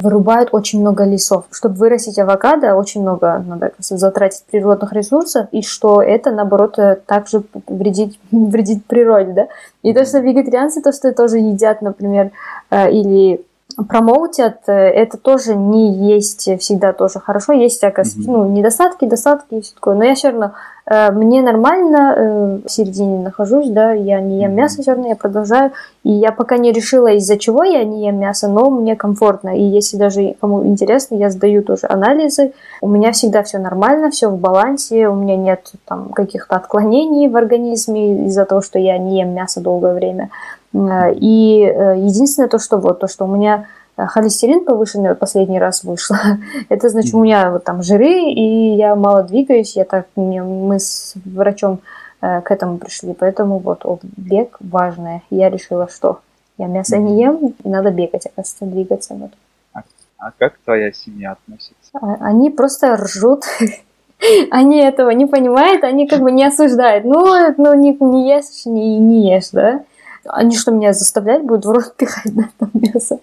вырубают очень много лесов. Чтобы вырастить авокадо, очень много надо затратить природных ресурсов, и что это, наоборот, также вредит, (laughs) вредит природе, да. И то, что вегетарианцы, то, что тоже едят, например, или промоутят, э, это тоже не есть всегда тоже хорошо. Есть, оказывается, mm-hmm. ну, недостатки, достатки и все такое. Но я все равно, э, мне нормально, э, в середине нахожусь, да, я не ем мясо все равно, я продолжаю. И я пока не решила, из-за чего я не ем мясо, но мне комфортно. И если даже кому интересно, я сдаю тоже анализы. У меня всегда все нормально, все в балансе, у меня нет там каких-то отклонений в организме из-за того, что я не ем мясо долгое время. Э, и э, единственное то, что вот, то, что у меня э, холестерин повышенный последний раз вышло, (laughs) это значит, у меня вот там жиры, и я мало двигаюсь, я так, мы с врачом к этому пришли, поэтому вот бег важное. Я решила, что я мясо не ем, и надо бегать, оказывается, двигаться. Вот. А, а как твоя семья относится? А, они просто ржут. (laughs) они этого не понимают, они как бы не осуждают. Ну, ну не, не ешь, не, не ешь, да? Они что, меня заставлять будут в рот пихать на там мясо?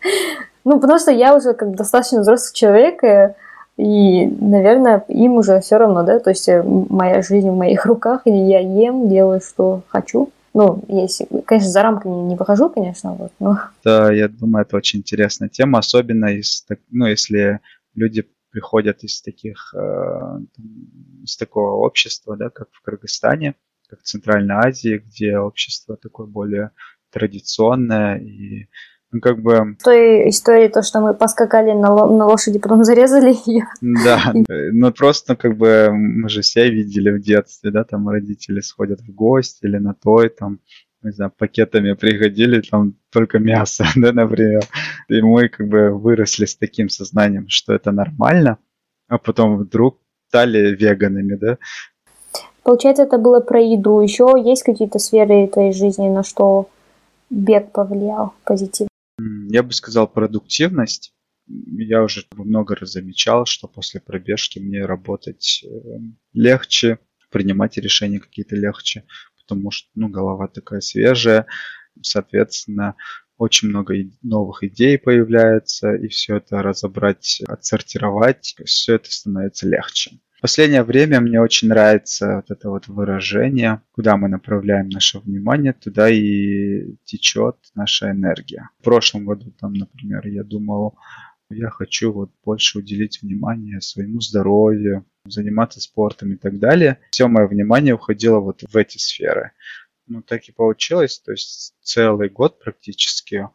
Ну, потому что я уже как достаточно взрослый человек, и, и, наверное, им уже все равно, да, то есть э, моя жизнь в моих (laughs) руках, и я ем, делаю, что хочу. Ну, если, конечно, за рамки не, не выхожу, конечно, вот, но... (laughs) Да, я думаю, это очень интересная тема, особенно из, ну, если люди приходят из таких, э, из такого общества, да, как в Кыргызстане, как в Центральной Азии, где общество такое более традиционное и ну, как бы... В той истории то, что мы поскакали на, на лошади, потом зарезали ее. (laughs) Да, ну просто как бы мы же все видели в детстве, да, там родители сходят в гости или на той, там, не знаю, пакетами приходили, там только мясо, (laughs) да, например. И мы как бы выросли с таким сознанием, что это нормально, а потом вдруг стали веганами, да. Получается, это было про еду. Еще есть какие-то сферы твоей жизни, на что бег повлиял позитивно? Я бы сказал продуктивность. Я уже много раз замечал, что после пробежки мне работать э, легче, принимать решения какие-то легче, потому что ну, голова такая свежая, соответственно, очень много новых идей появляется, и все это разобрать, отсортировать, все это становится легче последнее время мне очень нравится вот это вот выражение, куда мы направляем наше внимание, туда и течет наша энергия. В прошлом году, там, например, я думал, я хочу вот больше уделить внимание своему здоровью, заниматься спортом и так далее. Все мое внимание уходило вот в эти сферы. Ну, так и получилось. То есть целый год практически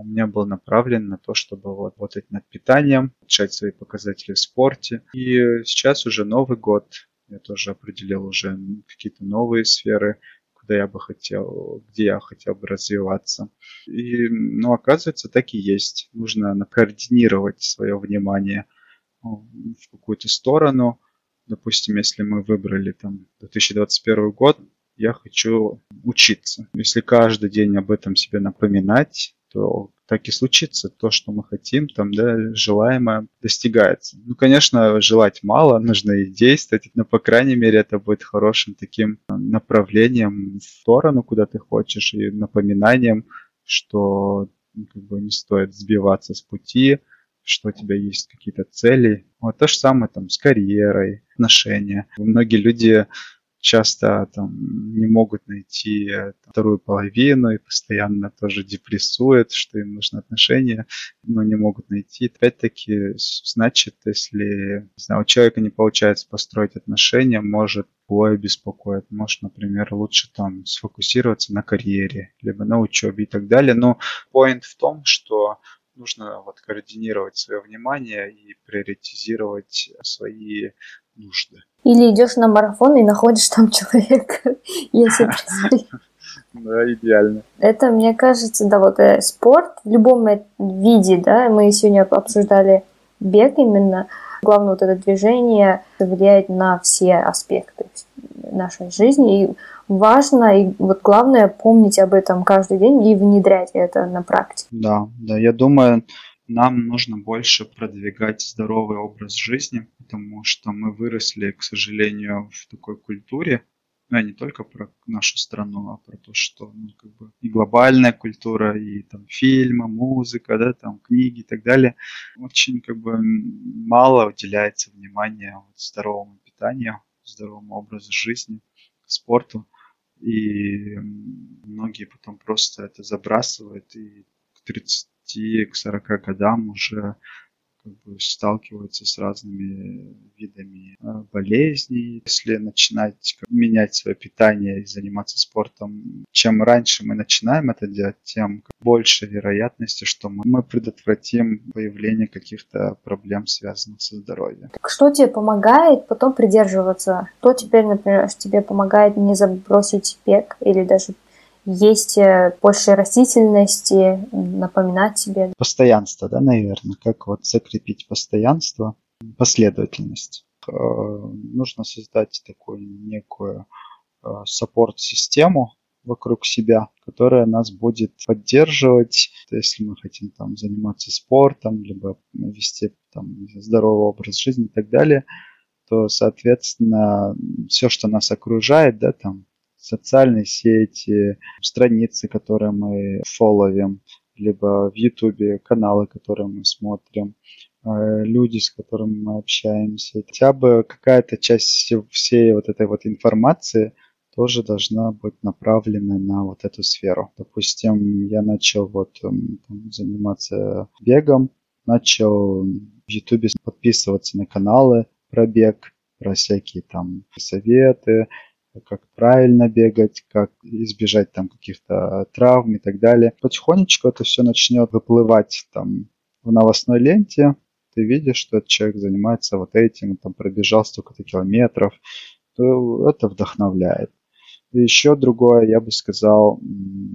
у меня был направлен на то, чтобы вот работать над питанием, улучшать свои показатели в спорте. И сейчас уже Новый год, я тоже определил уже какие-то новые сферы, куда я бы хотел, где я хотел бы развиваться. И, ну, оказывается, так и есть. Нужно координировать свое внимание ну, в какую-то сторону. Допустим, если мы выбрали там 2021 год, я хочу учиться. Если каждый день об этом себе напоминать, то так и случится. То, что мы хотим, там, да, желаемое достигается. Ну, конечно, желать мало, нужно и действовать, но, по крайней мере, это будет хорошим таким направлением в сторону, куда ты хочешь, и напоминанием, что ну, как бы не стоит сбиваться с пути, что у тебя есть какие-то цели. Вот то же самое там с карьерой, отношения. Многие люди часто там не могут найти э, там, вторую половину и постоянно тоже депрессуют, что им нужны отношения, но не могут найти. Опять-таки, значит, если не знаю, у человека не получается построить отношения, может двое беспокоит. Может, например, лучше там сфокусироваться на карьере, либо на учебе и так далее. Но point в том, что нужно вот координировать свое внимание и приоритизировать свои нужды. Или идешь на марафон и находишь там (laughs) человека, если (laughs) Да, идеально. Это, мне кажется, да, вот э, спорт в любом виде, да, мы сегодня обсуждали бег именно, главное вот это движение влияет на все аспекты нашей жизни, и важно, и вот главное помнить об этом каждый день и внедрять это на практике. Да, да, я думаю, нам нужно больше продвигать здоровый образ жизни, потому что мы выросли, к сожалению, в такой культуре, ну, я не только про нашу страну, а про то, что ну, как бы и глобальная культура, и там фильмы, музыка, да, там книги и так далее, очень как бы мало уделяется внимания вот, здоровому питанию, здоровому образу жизни, спорту. И многие потом просто это забрасывают и к 30 к 40 годам уже как бы сталкиваются с разными видами э, болезней. Если начинать менять свое питание и заниматься спортом, чем раньше мы начинаем это делать, тем больше вероятности, что мы предотвратим появление каких-то проблем, связанных со здоровьем. Что тебе помогает потом придерживаться? Что теперь, например, тебе помогает не забросить бег или даже есть э, больше растительности, напоминать себе. Постоянство, да, наверное, как вот закрепить постоянство, последовательность. Э, нужно создать такую некую э, саппорт-систему вокруг себя, которая нас будет поддерживать, если мы хотим там заниматься спортом, либо вести там здоровый образ жизни и так далее, то, соответственно, все, что нас окружает, да, там социальные сети, страницы, которые мы фолловим, либо в Ютубе каналы, которые мы смотрим, э, люди, с которыми мы общаемся. Хотя бы какая-то часть всей вот этой вот информации тоже должна быть направлена на вот эту сферу. Допустим, я начал вот там, заниматься бегом, начал в Ютубе подписываться на каналы про бег, про всякие там советы, как правильно бегать, как избежать там каких-то травм и так далее. Потихонечку это все начнет выплывать там в новостной ленте, ты видишь, что этот человек занимается вот этим, там пробежал столько-то километров, то это вдохновляет. И еще другое, я бы сказал,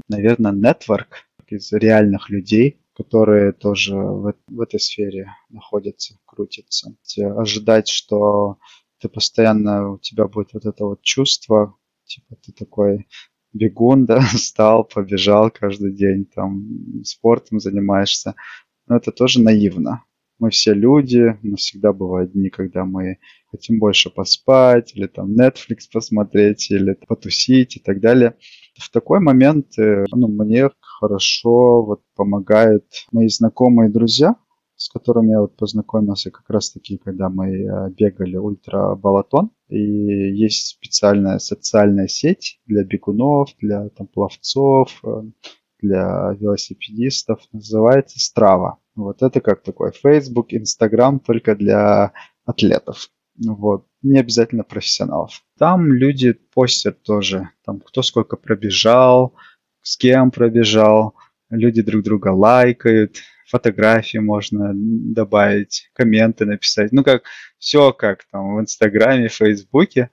наверное, нетворк из реальных людей, которые тоже в, в этой сфере находятся, крутятся. Ожидать, что ты постоянно, у тебя будет вот это вот чувство, типа ты такой бегун, (laughs) да, встал, побежал каждый день, там, спортом занимаешься. Но это тоже наивно. Мы все люди, но всегда бывают дни, когда мы хотим больше поспать, или там Netflix посмотреть, или потусить и так далее. В такой момент э, ну, мне хорошо вот помогают мои знакомые друзья, с которыми я вот познакомился как раз таки, когда мы э, бегали ультра балатон. И есть специальная социальная сеть для бегунов, для там, пловцов, э, для велосипедистов. Называется Strava. Вот это как такой Facebook, Instagram только для атлетов. Вот. Не обязательно профессионалов. Там люди постят тоже, там кто сколько пробежал, с кем пробежал, люди друг друга лайкают, фотографии можно добавить, комменты написать. Ну, как все как там в Инстаграме, Фейсбуке,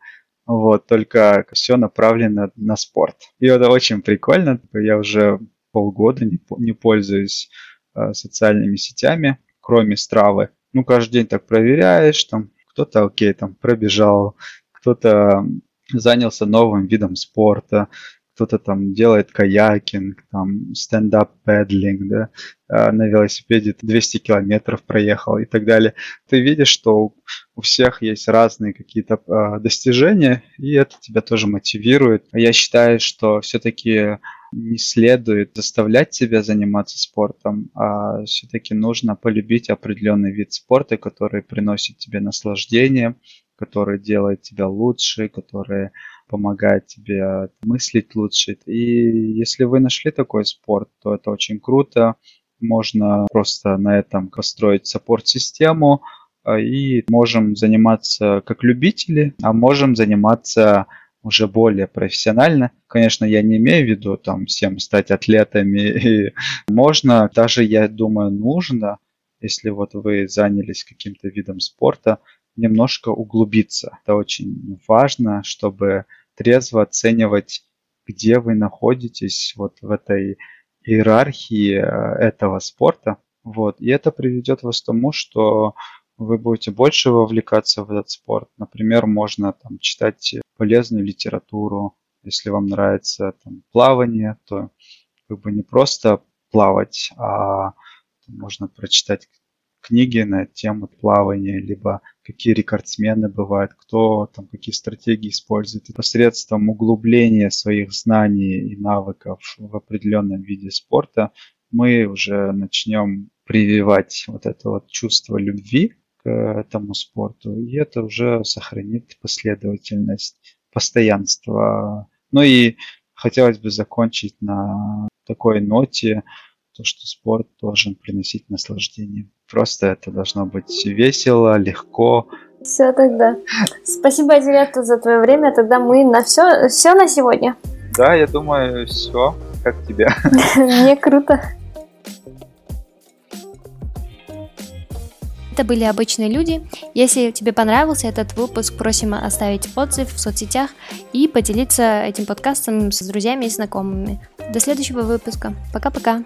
вот, только все направлено на спорт. И это очень прикольно. Я уже полгода не, не пользуюсь э, социальными сетями, кроме Стравы. Ну, каждый день так проверяешь, там кто-то, окей, там пробежал, кто-то занялся новым видом спорта, кто-то там делает каякинг, там стендап педлинг, да, а, на велосипеде 200 километров проехал и так далее. Ты видишь, что у всех есть разные какие-то а, достижения, и это тебя тоже мотивирует. Я считаю, что все-таки не следует заставлять себя заниматься спортом, а все-таки нужно полюбить определенный вид спорта, который приносит тебе наслаждение, который делает тебя лучше, который помогает тебе мыслить лучше. И если вы нашли такой спорт, то это очень круто. Можно просто на этом построить саппорт-систему, а, и можем заниматься как любители, а можем заниматься уже более профессионально. Конечно, я не имею в виду там всем стать атлетами. (laughs) И можно, даже я думаю, нужно, если вот вы занялись каким-то видом спорта, немножко углубиться. Это очень важно, чтобы трезво оценивать, где вы находитесь вот в этой иерархии э, этого спорта. Вот. И это приведет вас к тому, что вы будете больше вовлекаться в этот спорт. Например, можно там, читать полезную литературу. Если вам нравится там, плавание, то как бы не просто плавать, а можно прочитать книги на тему плавания, либо какие рекордсмены бывают, кто там какие стратегии использует. И посредством углубления своих знаний и навыков в определенном виде спорта мы уже начнем прививать вот это вот чувство любви к этому спорту, и это уже сохранит последовательность, постоянство. Ну и хотелось бы закончить на такой ноте, то, что спорт должен приносить наслаждение. Просто это должно быть весело, легко. Все тогда. Спасибо, Директор, за твое время. Тогда мы на все, все на сегодня. Да, я думаю, все. Как тебе? (laughs) (laughs) Мне круто. Это были обычные люди. Если тебе понравился этот выпуск, просим оставить отзыв в соцсетях и поделиться этим подкастом с друзьями и знакомыми. До следующего выпуска. Пока-пока.